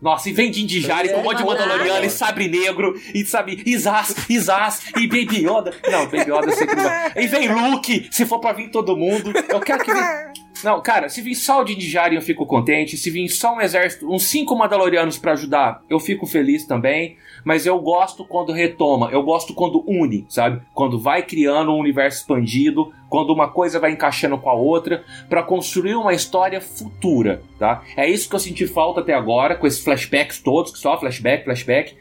Nossa, e vem Din Djarin Ele com um é monte de Mandaloriano. E Sabre Negro, e sabe, Isas, Isas, e Baby Yoda. Não, Baby Yoda eu sei que não. E vem Luke, se for pra vir todo mundo. Eu quero que venha. Não, cara, se vir só o Djarin eu fico contente. Se vir só um exército, uns cinco Mandalorianos para ajudar, eu fico feliz também. Mas eu gosto quando retoma, eu gosto quando une, sabe? Quando vai criando um universo expandido, quando uma coisa vai encaixando com a outra, para construir uma história futura, tá? É isso que eu senti falta até agora, com esses flashbacks todos, que só flashback, flashback.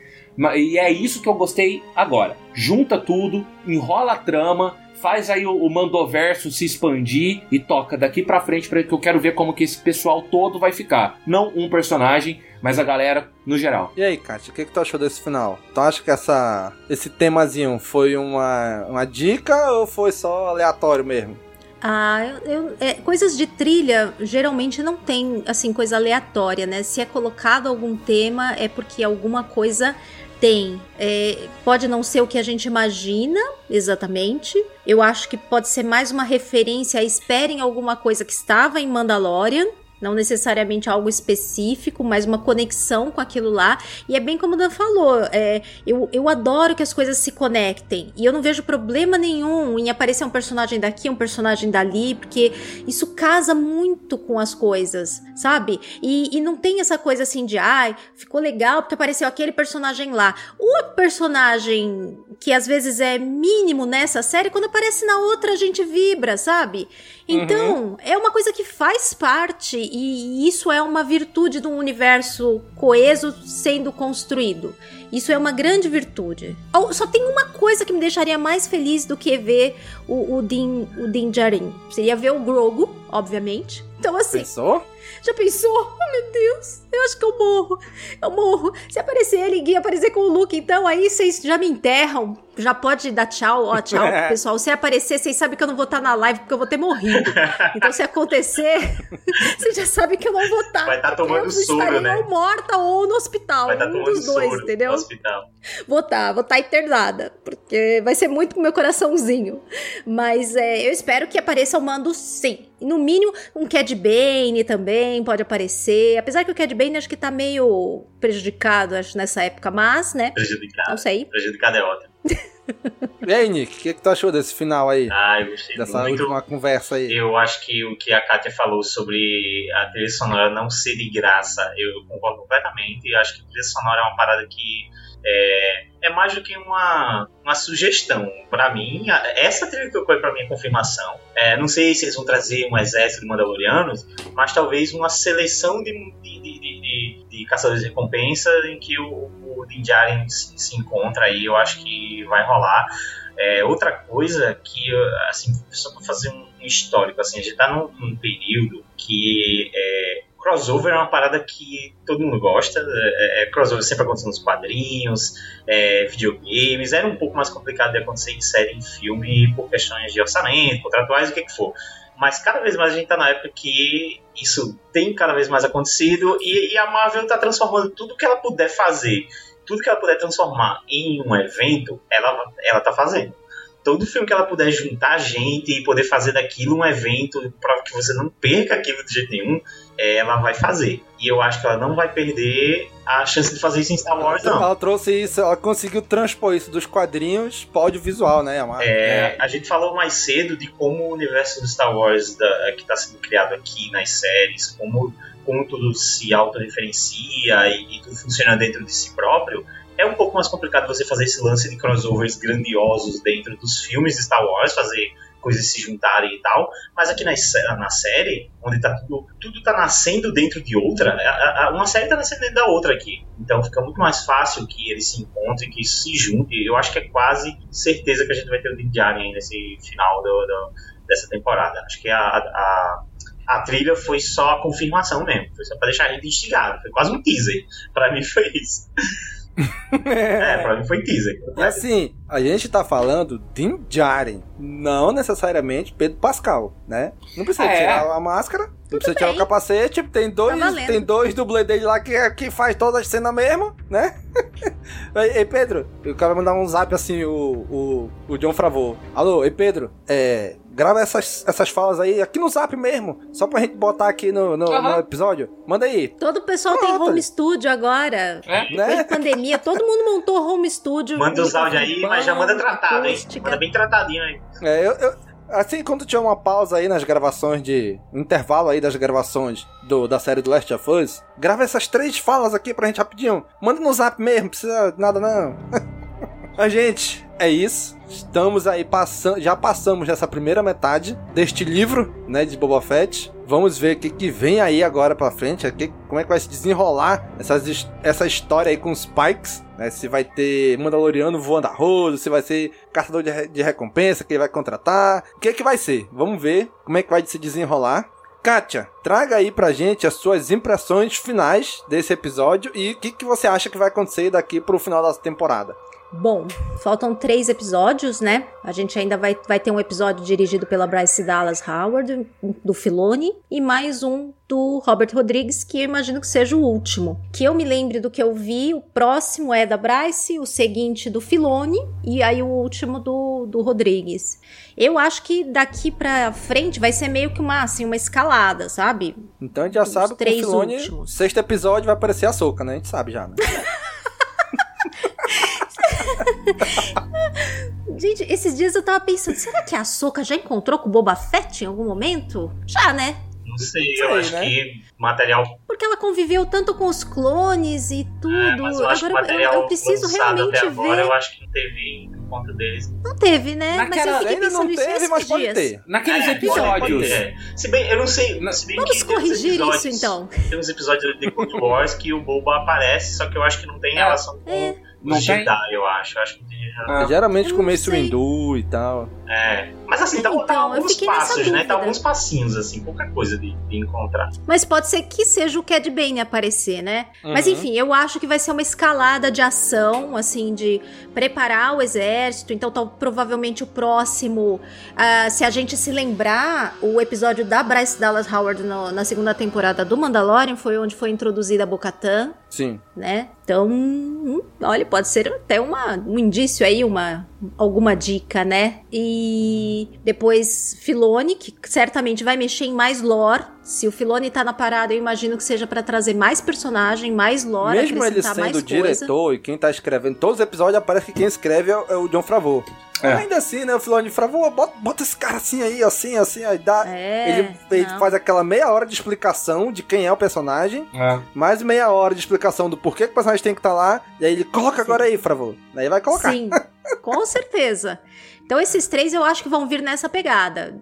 E é isso que eu gostei agora. Junta tudo, enrola a trama, faz aí o, o Mandoverso se expandir e toca daqui para frente para que eu quero ver como que esse pessoal todo vai ficar. Não um personagem, mas a galera no geral. E aí, Kátia, o que, que tu achou desse final? Tu acha que essa, esse temazinho foi uma, uma dica ou foi só aleatório mesmo? Ah, eu, eu é, coisas de trilha geralmente não tem assim coisa aleatória, né? Se é colocado algum tema é porque alguma coisa tem. É, pode não ser o que a gente imagina exatamente. Eu acho que pode ser mais uma referência a esperem alguma coisa que estava em Mandalorian não necessariamente algo específico, mas uma conexão com aquilo lá. E é bem como o Dan falou, é, eu, eu adoro que as coisas se conectem. E eu não vejo problema nenhum em aparecer um personagem daqui, um personagem dali, porque isso casa muito com as coisas, sabe? E, e não tem essa coisa assim de, ai, ficou legal porque apareceu aquele personagem lá. O personagem que às vezes é mínimo nessa série, quando aparece na outra a gente vibra, sabe? Então, uhum. é uma coisa que faz parte e isso é uma virtude de um universo coeso sendo construído. Isso é uma grande virtude. Só tem uma coisa que me deixaria mais feliz do que ver o, o Din, o Din Djarin. Seria ver o Grogu, obviamente. Então, assim. Pensou? Já pensou? Oh, meu Deus, eu acho que eu morro. Eu morro. Se aparecer ele e aparecer com o Luke, então aí vocês já me enterram. Já pode dar tchau, ó, tchau, pessoal. Se aparecer, vocês sabem que eu não vou estar na live porque eu vou ter morrido. Então, se acontecer, vocês já sabem que eu não vou estar. Vai estar tá tomando soro, né? Ou morta ou no hospital. Vai estar tá um dos dois, soro entendeu? No hospital. Vou estar, tá, vou estar tá internada. Porque vai ser muito pro meu coraçãozinho. Mas é, eu espero que apareça o mando sim. No mínimo, um Cad Bane também pode aparecer. Apesar que o Cad Bane acho que tá meio prejudicado, acho, nessa época, mas, né? Prejudicado. Não sei. Prejudicado é ótimo. e aí, Nick, o que, que tu achou desse final aí? Ah, eu gostei Dessa muito. última conversa aí. Eu acho que o que a Kátia falou sobre a trilha sonora não ser de graça, eu concordo completamente. Eu acho que a trilha sonora é uma parada que é, é mais do que uma, uma sugestão. para mim, essa trilha que eu para mim é confirmação. É, não sei se eles vão trazer um exército de Mandalorianos, mas talvez uma seleção de, de, de, de, de caçadores de recompensa em que o, o Din Djarin se, se encontra aí. Eu acho que vai rolar. É, outra coisa que, assim, só para fazer um histórico, assim, a gente está num, num, período que é, crossover é uma parada que todo mundo gosta. É, é, crossover sempre acontece nos quadrinhos, é, videogames. Era um pouco mais complicado de acontecer em série, em filme, por questões de orçamento, contratuais, o que, que for. Mas cada vez mais a gente está na época que isso tem cada vez mais acontecido e, e a Marvel está transformando tudo que ela puder fazer, tudo que ela puder transformar em um evento, ela, ela tá fazendo todo filme que ela puder juntar gente e poder fazer daquilo um evento para que você não perca aquilo de jeito nenhum, é, ela vai fazer. E eu acho que ela não vai perder a chance de fazer isso em Star Wars, não. Ela trouxe isso, ela conseguiu transpor isso dos quadrinhos para audiovisual, né? Uma... É, a gente falou mais cedo de como o universo do Star Wars da, que está sendo criado aqui nas séries, como, como tudo se autorreferencia e, e tudo funciona dentro de si próprio é um pouco mais complicado você fazer esse lance de crossovers grandiosos dentro dos filmes de Star Wars, fazer coisas se juntarem e tal, mas aqui na, na série, onde tá tudo, tudo tá nascendo dentro de outra, a, a, uma série tá nascendo dentro da outra aqui. Então fica muito mais fácil que eles se encontrem, que se junte. Eu acho que é quase certeza que a gente vai ter o Din Djarin nesse final do, do, dessa temporada. Acho que a, a, a trilha foi só a confirmação mesmo, foi só pra deixar a gente instigado, foi quase um teaser. Pra mim foi isso é, pra mim foi teaser. E assim, a gente tá falando de Jaren, não necessariamente Pedro Pascal, né? Não precisa é. tirar a máscara, não Tudo precisa bem. tirar o capacete, tem dois, tá tem dois dublês dele lá que, que faz toda a cena mesmo, né? ei, Pedro, eu quero mandar um zap assim, o, o, o John Fravô. Alô, ei Pedro, é, grava essas, essas falas aí aqui no zap mesmo, só pra gente botar aqui no, no, uhum. no episódio. Manda aí. Todo o pessoal Pronto. tem home studio agora. É? Depois né? de pandemia, todo mundo montou home studio. Manda os áudios aí, mas já manda tratado, hein? Manda bem tratadinho aí. É, eu, eu Assim, quando tiver uma pausa aí nas gravações de. Um intervalo aí das gravações do, da série do Last of Us, grava essas três falas aqui pra gente rapidinho. Manda no zap mesmo, não precisa de nada não. A gente, é isso. Estamos aí passando, já passamos nessa primeira metade deste livro, né, de Boba Fett. Vamos ver o que, que vem aí agora pra frente, aqui, como é que vai se desenrolar essas, essa história aí com os Pikes, né? Se vai ter Mandaloriano voando a rodo, se vai ser caçador de, de recompensa que ele vai contratar. O que que vai ser? Vamos ver como é que vai se desenrolar. Kátia, traga aí pra gente as suas impressões finais desse episódio e o que, que você acha que vai acontecer daqui pro final da temporada. Bom, faltam três episódios, né? A gente ainda vai, vai ter um episódio dirigido pela Bryce Dallas Howard, do Filoni, e mais um do Robert Rodrigues, que eu imagino que seja o último. Que eu me lembre do que eu vi, o próximo é da Bryce, o seguinte do Filoni, e aí o último do, do Rodrigues. Eu acho que daqui pra frente vai ser meio que uma, assim, uma escalada, sabe? Então a gente já Os sabe que o Filoni, últimos. sexto episódio vai aparecer a Soca, né? A gente sabe já, né? Gente, esses dias eu tava pensando, será que a Soca já encontrou com o Boba Fett em algum momento? Já, né? Não sei, Sei, eu acho né? que material. Porque ela conviveu tanto com os clones e tudo. É, mas eu acho que Agora material eu, eu preciso realmente até agora, ver. eu acho que não teve encontro deles. Não teve, né? Naquela- mas eu fiquei Ainda pensando não teve, mas pode dias. ter. Naqueles É, episódios. Se bem, eu não sei. Não. Se bem Vamos que corrigir isso, então. Tem uns episódios de Clone Wars que o Boba aparece, só que eu acho que não tem É. relação com É. Não os tem? Jedi, eu acho. Eu acho que relação. Ah. Geralmente Eu com não Mace sei. Windu e tal. É. Mas assim, tá, tá Então, eu alguns passos, né? Tá alguns passinhos, assim, pouca coisa de, de encontrar. Mas pode ser que seja o Cad Bane aparecer, né? Mas Uhum. enfim, eu acho que vai ser uma escalada de ação, assim, de preparar o exército. Então, tal, provavelmente o próximo, ah, se a gente se lembrar, o episódio da Bryce Dallas Howard no- na segunda temporada do Mandalorian foi onde foi introduzida a Bo-Katan, Sim. né? Então, hum, olha, pode ser até uma, um indício aí, uma alguma dica, né? E depois Filone, que certamente vai mexer em mais lore. Se o Filone tá na parada, eu imagino que seja pra trazer mais personagem, mais lore, Mesmo ele sendo diretor e quem tá escrevendo todos os episódios, aparece que quem escreve é, o- é John Favreau. É. Ainda assim, né? O Filoni Favreau, bota, bota esse cara assim aí, assim, assim, aí dá. É, ele ele faz aquela meia hora de explicação de quem é o personagem, É. mais meia hora de explicação do porquê que o personagem tem que estar lá, e aí ele coloca agora aí, Favreau. Aí vai colocar. Sim, com certeza. Então esses três eu acho que vão vir nessa pegada.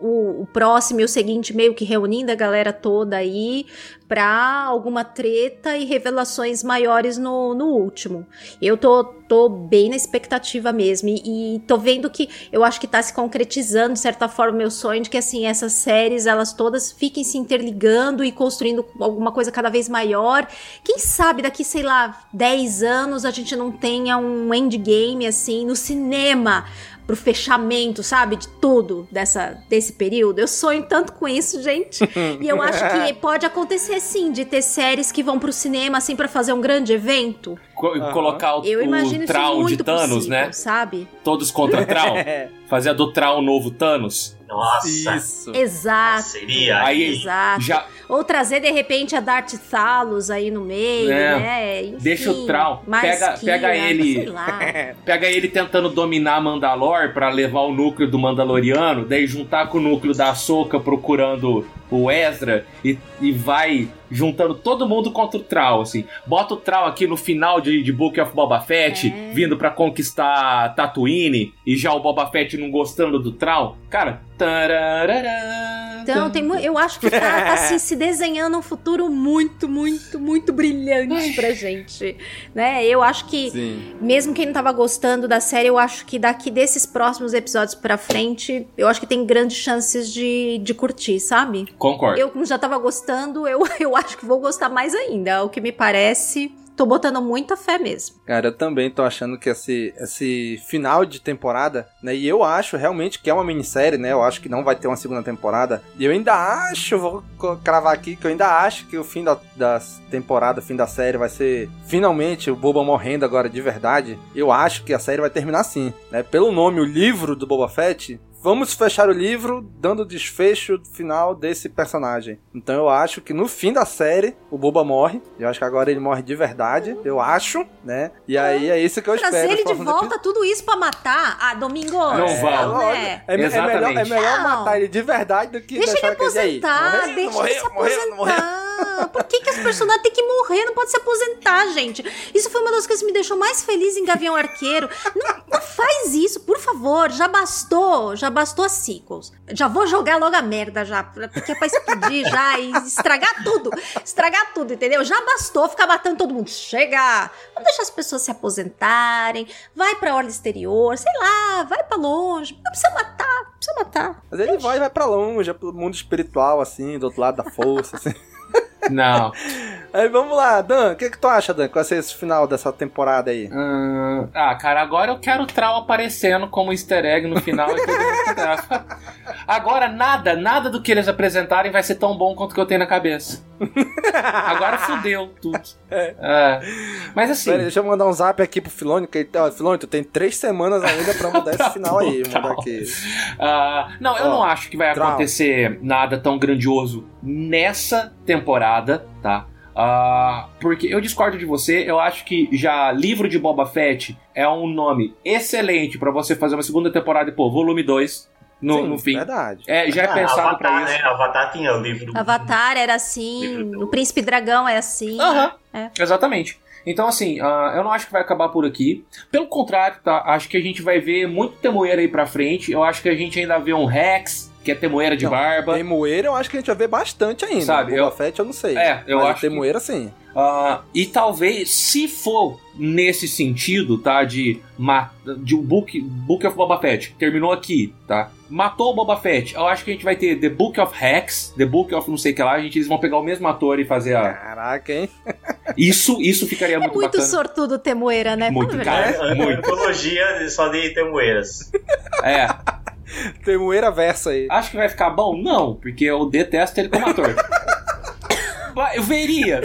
O, o próximo e o seguinte meio que reunindo a galera toda aí pra alguma treta e revelações maiores no, no último. Eu tô, tô bem na expectativa mesmo e, e tô vendo que eu acho que tá se concretizando de certa forma meu sonho de que assim essas séries elas todas fiquem se interligando e construindo alguma coisa cada vez maior. Quem sabe daqui, sei lá, 10 anos a gente não tenha um endgame assim no cinema pro fechamento, sabe, de tudo dessa desse período. Eu sonho tanto com isso, gente. e eu acho que pode acontecer sim, de ter séries que vão pro cinema assim pra fazer um grande evento. Co- Colocar o, Eu imagino o muito de Thanos, possível, né? sabe? Todos contra Traum. É, Fazer do Traum novo Thanos. Nossa. isso. Exato. Seria Aí Exato. já Ou trazer de repente a Darth Thalos aí no meio, É. né? Enfim, Deixa o Traum. mais Pega- Kira, pega ele- Sei lá. pega ele tentando dominar Mandalor pra levar o núcleo do Mandaloriano, daí juntar com o núcleo da Soca procurando o Ezra e, e vai juntando todo mundo contra o Trau, assim. Bota o Trau aqui no final de, de Book of Boba Fett, É. vindo pra conquistar Tatooine, e já o Boba Fett não gostando do Trau. Cara, tararara, Então, tem, eu acho que tá, tá assim, se desenhando um futuro muito, muito, muito brilhante pra gente. Né? Eu acho que, Sim. mesmo quem não tava gostando da série, eu acho que daqui desses próximos episódios pra frente, eu acho que tem grandes chances de, de curtir, sabe? Concordo. Eu, como já tava gostando, eu, eu acho que vou gostar mais ainda. O que me parece, tô botando muita fé mesmo. Cara, eu também tô achando que esse, esse final de temporada, né? E eu acho realmente que é uma minissérie, né? Eu acho que não vai ter uma segunda temporada. E eu ainda acho, vou cravar aqui, que eu ainda acho que o fim da, da temporada, o fim da série vai ser finalmente o Boba morrendo agora de verdade. Eu acho que a série vai terminar assim, né? Pelo nome, o livro do Boba Fett. Vamos fechar o livro dando o desfecho final desse personagem. Então eu acho que no fim da série, o Boba morre. Eu acho que agora ele morre de verdade. Eu acho, né? E aí é isso que eu Trazer espero. ele de volta, tudo isso pra matar? Ah, Domingo. Não é, né? É, é melhor, é melhor matar ele de verdade do que Deixa ele aposentar, Morreu? deixa Morreu? ele se? Morreu? aposentar. Por que, que as personagens têm que morrer? Não pode se aposentar, gente. Isso foi uma das coisas que me deixou mais feliz em Gavião Arqueiro. Não, não faz isso, por favor. Já bastou, já bastou as sequels. Já vou jogar logo a merda já, porque é pra explodir já e estragar tudo. Estragar tudo, entendeu? Já bastou ficar matando todo mundo. Chega! Vamos deixar as pessoas se aposentarem. Vai pra ordem exterior, sei lá, vai pra longe. Não precisa matar, não precisa matar. Mas ele vai, vai pra longe, é pro mundo espiritual, assim, do outro lado da força, assim. Não. Aí vamos lá, Dan, o que, que tu acha, Dan, que vai ser esse final dessa temporada aí? Hum, ah, cara, agora eu quero o Trau aparecendo como easter egg no final. e agora nada, nada do que eles apresentarem vai ser tão bom quanto o que eu tenho na cabeça. Agora fudeu tudo. É. Mas assim. Pera deixa eu mandar um zap aqui pro Filone, que ele, ó, Filone, tu tem três semanas ainda pra mudar esse final aí. Tá Mandar bom. aqui. Ah, não, eu Ó, não acho que vai Trau. acontecer nada tão grandioso nessa temporada, tá? Ah, porque eu discordo de você, eu acho que já livro de Boba Fett é um nome excelente pra você fazer uma segunda temporada e, pô, volume 2 no, Sim, no fim. Verdade. É, já é Verdade. pensado Avatar, pra isso. né? Avatar tinha o livro do. Avatar era assim, o Príncipe Dragão é assim. Aham. É. Exatamente. Então, assim, ah, eu não acho que vai acabar por aqui. Pelo contrário, tá? Acho que a gente vai ver muito temoeiro aí pra frente. Eu acho que a gente ainda vê um Rex, que é temoeira de Não, barba. Temoeira eu acho que a gente vai ver bastante ainda. Sabe, Boba eu- Fett eu não sei. É, eu Mas acho que- Temoeira sim. Ah, e talvez, se for nesse sentido, tá? De, de o Book, Book of Boba Fett, terminou aqui, tá? Matou o Boba Fett. Eu acho que a gente vai ter The Book of Hex, The Book of não sei o que lá. A gente, eles vão pegar o mesmo ator e fazer a. Caraca, hein? Isso, isso ficaria É muito, muito bacana. sortudo Temoeira, né? Muito, cara. verdade. muito. Antologia só de temoeiras. É. Temoeira versa aí. Acho que vai ficar bom? Não, porque eu detesto ele como ator. Eu veria.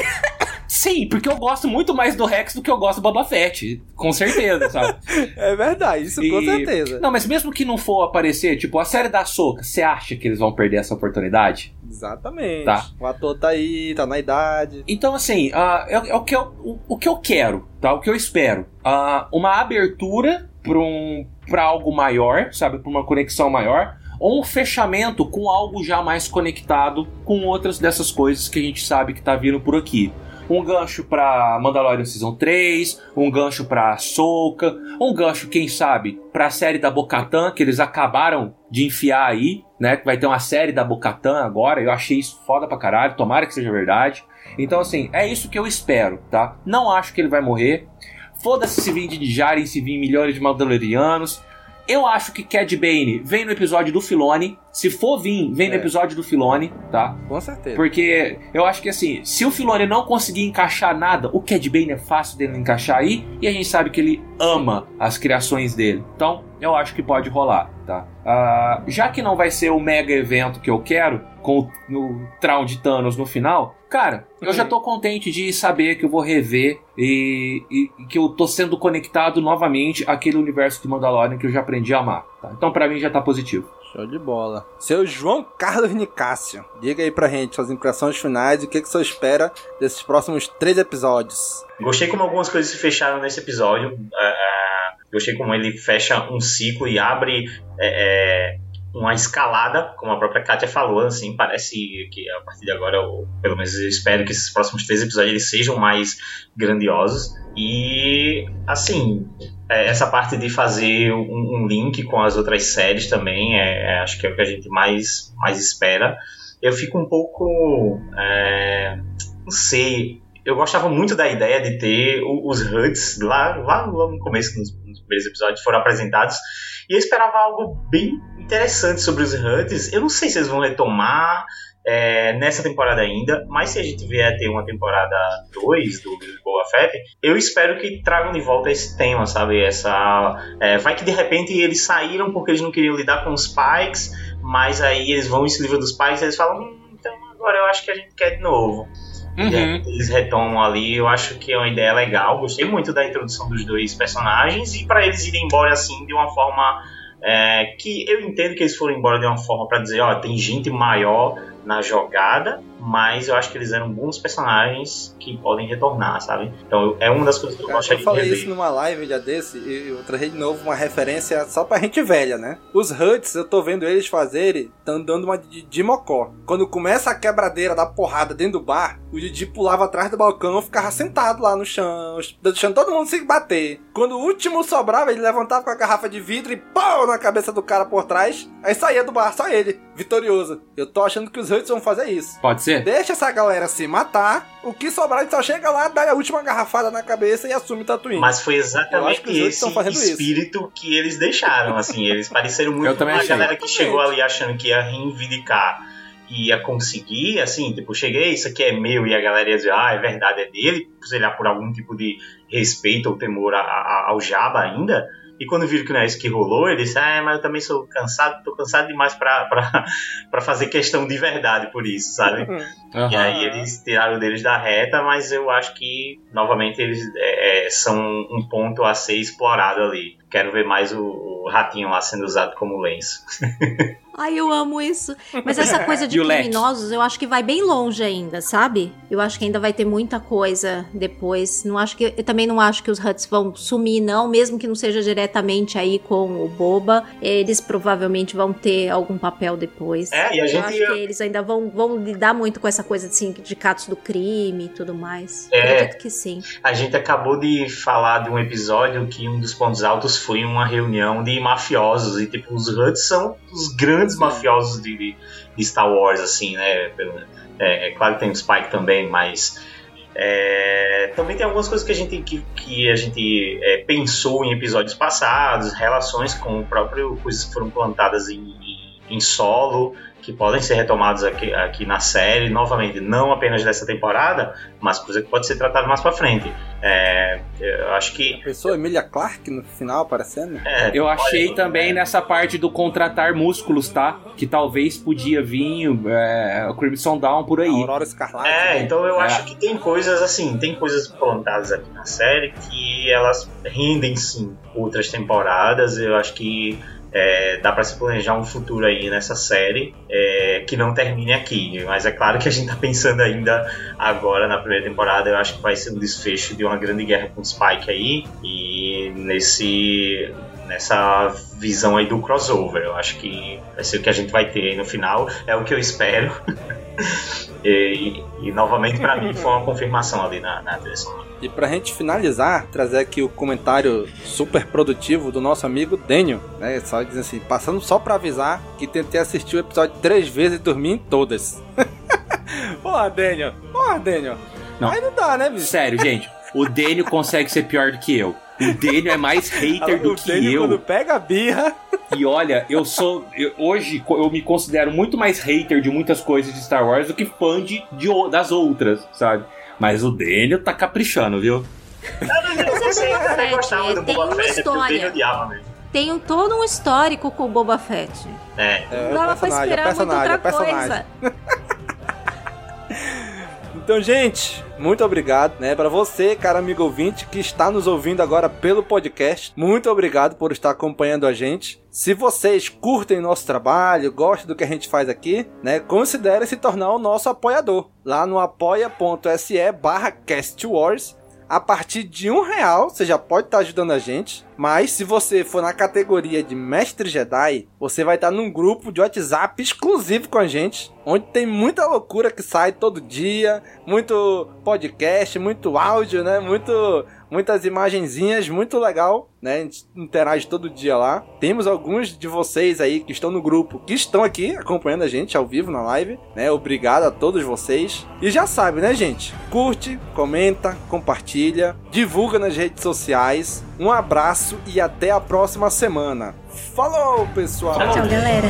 Sim, porque eu gosto muito mais do Rex do que eu gosto do Boba Fett. Com certeza, sabe? É verdade, isso com E- certeza. Não, mas mesmo que não for aparecer, tipo, a série da Soca, você acha que eles vão perder essa oportunidade? Exatamente. Tá. O ator tá aí, tá na idade. Então, assim, ah, é, é o, que eu, o, o que eu quero, tá? O que eu espero. Ah, uma abertura pra, um, algo maior, sabe? Pra uma conexão maior. Ou um fechamento com algo já mais conectado com outras dessas coisas que a gente sabe que tá vindo por aqui. Um gancho pra Mandalorian Season 3, um gancho pra Ahsoka, um gancho, quem sabe, pra série da Bocatan, que eles acabaram de enfiar aí, né? Que vai ter uma série da Bocatan agora. Eu achei isso foda pra caralho, tomara que seja verdade. Então, assim, é isso que eu espero, tá? Não acho que ele vai morrer. Foda-se se vir de Djarin, se vir milhões de Mandalorianos. Eu acho que Cad Bane vem no episódio do Filone. Se for vir, vem no É. episódio do Filone, tá? Com certeza. Porque eu acho que assim, se o Filone não conseguir encaixar nada, o Cad Bane é fácil dele encaixar aí, e a gente sabe que ele ama as criações dele. Então, eu acho que pode rolar, tá? Ah, já que não vai ser o mega evento que eu quero, com o, o Traum de Thanos no final, cara, eu já tô contente de saber que eu vou rever e, e- e que eu tô sendo conectado novamente àquele universo de Mandalorian que eu já aprendi a amar, tá? Então, pra mim, já tá positivo. Show de bola. Seu João Carlos Nicásio, diga aí pra gente suas impressões finais e o que, que você espera desses próximos três episódios. Gostei como algumas coisas se fecharam nesse episódio. É, é, gostei como ele fecha um ciclo e abre é, uma escalada, como a própria Kátia falou, assim, parece que a partir de agora, ou pelo menos eu espero que esses próximos três episódios eles sejam mais grandiosos. E, assim, é, essa parte de fazer um, um link com as outras séries também, é, é, acho que é o que a gente mais, mais espera. Eu fico um pouco. é, não sei. Eu gostava muito da ideia de ter os HUDs lá, lá, lá no começo, nos, nos primeiros episódios, foram apresentados. E eu esperava algo bem interessante sobre os HUDs. Eu não sei se eles vão retomar é, nessa temporada ainda, mas se a gente vier a ter uma temporada 2 do Boba Fett, eu espero que tragam de volta esse tema, sabe? Essa, é, vai que de repente eles saíram porque eles não queriam lidar com os Pikes, mas aí eles vão e se livram dos Pikes e eles falam, hum, então agora eu acho que a gente quer de novo. Uhum. Eles retomam ali, eu acho que é uma ideia legal. Gostei muito da introdução dos dois personagens e para eles irem embora assim de uma forma é, que eu entendo que eles foram embora de uma forma para dizer, ó, tem gente maior na jogada, mas eu acho que eles eram bons personagens que podem retornar, sabe? Então é uma das coisas que eu gostaria de Eu falei rever. isso numa live já desse e eu trazer de novo uma referência só pra gente velha, né? Os Huts, eu tô vendo eles fazerem, tão dando uma de, de mocó. Quando começa a quebradeira da porrada dentro do bar, o Didi pulava atrás do balcão e ficava sentado lá no chão, deixando todo mundo se bater. Quando o último sobrava, ele levantava com a garrafa de vidro e pau na cabeça do cara por trás, aí saía do bar, só ele, vitorioso. Eu tô achando que os Huts vão fazer isso. Pode ser? Deixa essa galera se matar, o que sobrar, ele só chega lá, dá a última garrafada na cabeça e assume Tatooine. Mas foi exatamente que esse fazendo isso. espírito que eles deixaram, assim, eles pareceram muito com também a galera que chegou ali achando que ia reivindicar e ia conseguir, assim, tipo, cheguei, isso aqui é meu, e a galera ia dizer, ah, é verdade, é dele, sei lá, por algum tipo de respeito ou temor a- a- ao Jabba ainda, e quando viram que não é isso que rolou, ele disse, ah, mas eu também sou cansado, tô cansado demais pra, pra, pra fazer questão de verdade por isso, sabe? E Aham. aí eles tiraram deles da reta, mas eu acho que, novamente, eles é, é, são um ponto a ser explorado ali. Quero ver mais o, o ratinho lá sendo usado como lenço. Ai, eu amo isso. Mas essa coisa de criminosos, eu acho que vai bem longe ainda, sabe? Eu acho que ainda vai ter muita coisa depois. Não acho que eu também não acho que os Huts vão sumir não, mesmo que não seja diretamente aí com o Boba, eles provavelmente vão ter algum papel depois. É, e a eu gente acho ia- que eles ainda vão, vão lidar muito com essa coisa de sindicatos do crime e tudo mais. É. Acredito que sim. A gente acabou de falar de um episódio que um dos pontos altos foi uma reunião de mafiosos. E, tipo, os Huts são os grandes mafiosos de, de- Star Wars, assim, né? É, é claro que tem o Spike também, mas. é, também tem algumas coisas que a gente, que, que a gente é, pensou em episódios passados, relações com o próprio. coisas que foram plantadas em- em solo, que podem ser retomadas aqui, aqui na série, novamente, não apenas dessa temporada, mas coisa que pode ser tratada mais pra frente. É, eu acho que. Pensou Emilia Clarke no final aparecendo? é, Eu achei olha, também é, nessa parte do contratar músculos, tá? Que talvez podia vir é, o Crimson Dawn por aí. Aurora Escarlate. É, então eu É. acho que tem coisas assim, tem coisas plantadas aqui na série que elas rendem sim outras temporadas. Eu acho que é, dá pra se planejar um futuro aí nessa série é, que não termine aqui. Mas é claro que a gente tá pensando ainda agora na primeira temporada. Eu acho que vai ser um desfecho de uma grande guerra com o Spike aí e nesse nessa visão aí do crossover. Eu acho que vai ser o que a gente vai ter aí no final. É o que eu espero. E, e, novamente, pra mim, foi uma confirmação ali na, na trilha sonora. E pra gente finalizar, trazer aqui o comentário super produtivo do nosso amigo Daniel, né? Só dizendo assim, passando só pra avisar que tentei assistir o episódio três vezes e dormi em todas. Porra, Daniel. Porra, Daniel. Não. Aí não dá, né, bicho? Sério, gente. O Daniel consegue ser pior do que eu. O Daniel é mais hater do o que Daniel, eu. quando pega a birra... E olha, eu sou. eu- hoje eu me considero muito mais hater de muitas coisas de Star Wars do que fã de, de das outras, sabe? Mas o Daniel tá caprichando, viu? É tem uma história. Tem um- todo um histórico com o Boba Fett. É. É, Não dava pra esperar é muito outra coisa. Então, gente, muito obrigado, né, para você, cara amigo ouvinte que está nos ouvindo agora pelo podcast. Muito obrigado por estar acompanhando a gente. Se vocês curtem nosso trabalho, gostam do que a gente faz aqui, né, considere se tornar o nosso apoiador lá no apoia.se/castwars. A partir de um real, você já pode estar ajudando a gente. Mas se você for na categoria de Mestre Jedi, você vai estar num grupo de WhatsApp exclusivo com a gente, onde tem muita loucura que sai todo dia, muito podcast, muito áudio, né? Muito, muitas imagenzinhas, muito legal, né? A gente interage todo dia lá. Temos alguns de vocês aí que estão no grupo, que estão aqui acompanhando a gente ao vivo na live, né? Obrigado a todos vocês. E já sabe, né, gente? Curte, comenta, compartilha, divulga nas redes sociais. Um abraço e até a próxima semana. Falou, pessoal! Tchau, galera.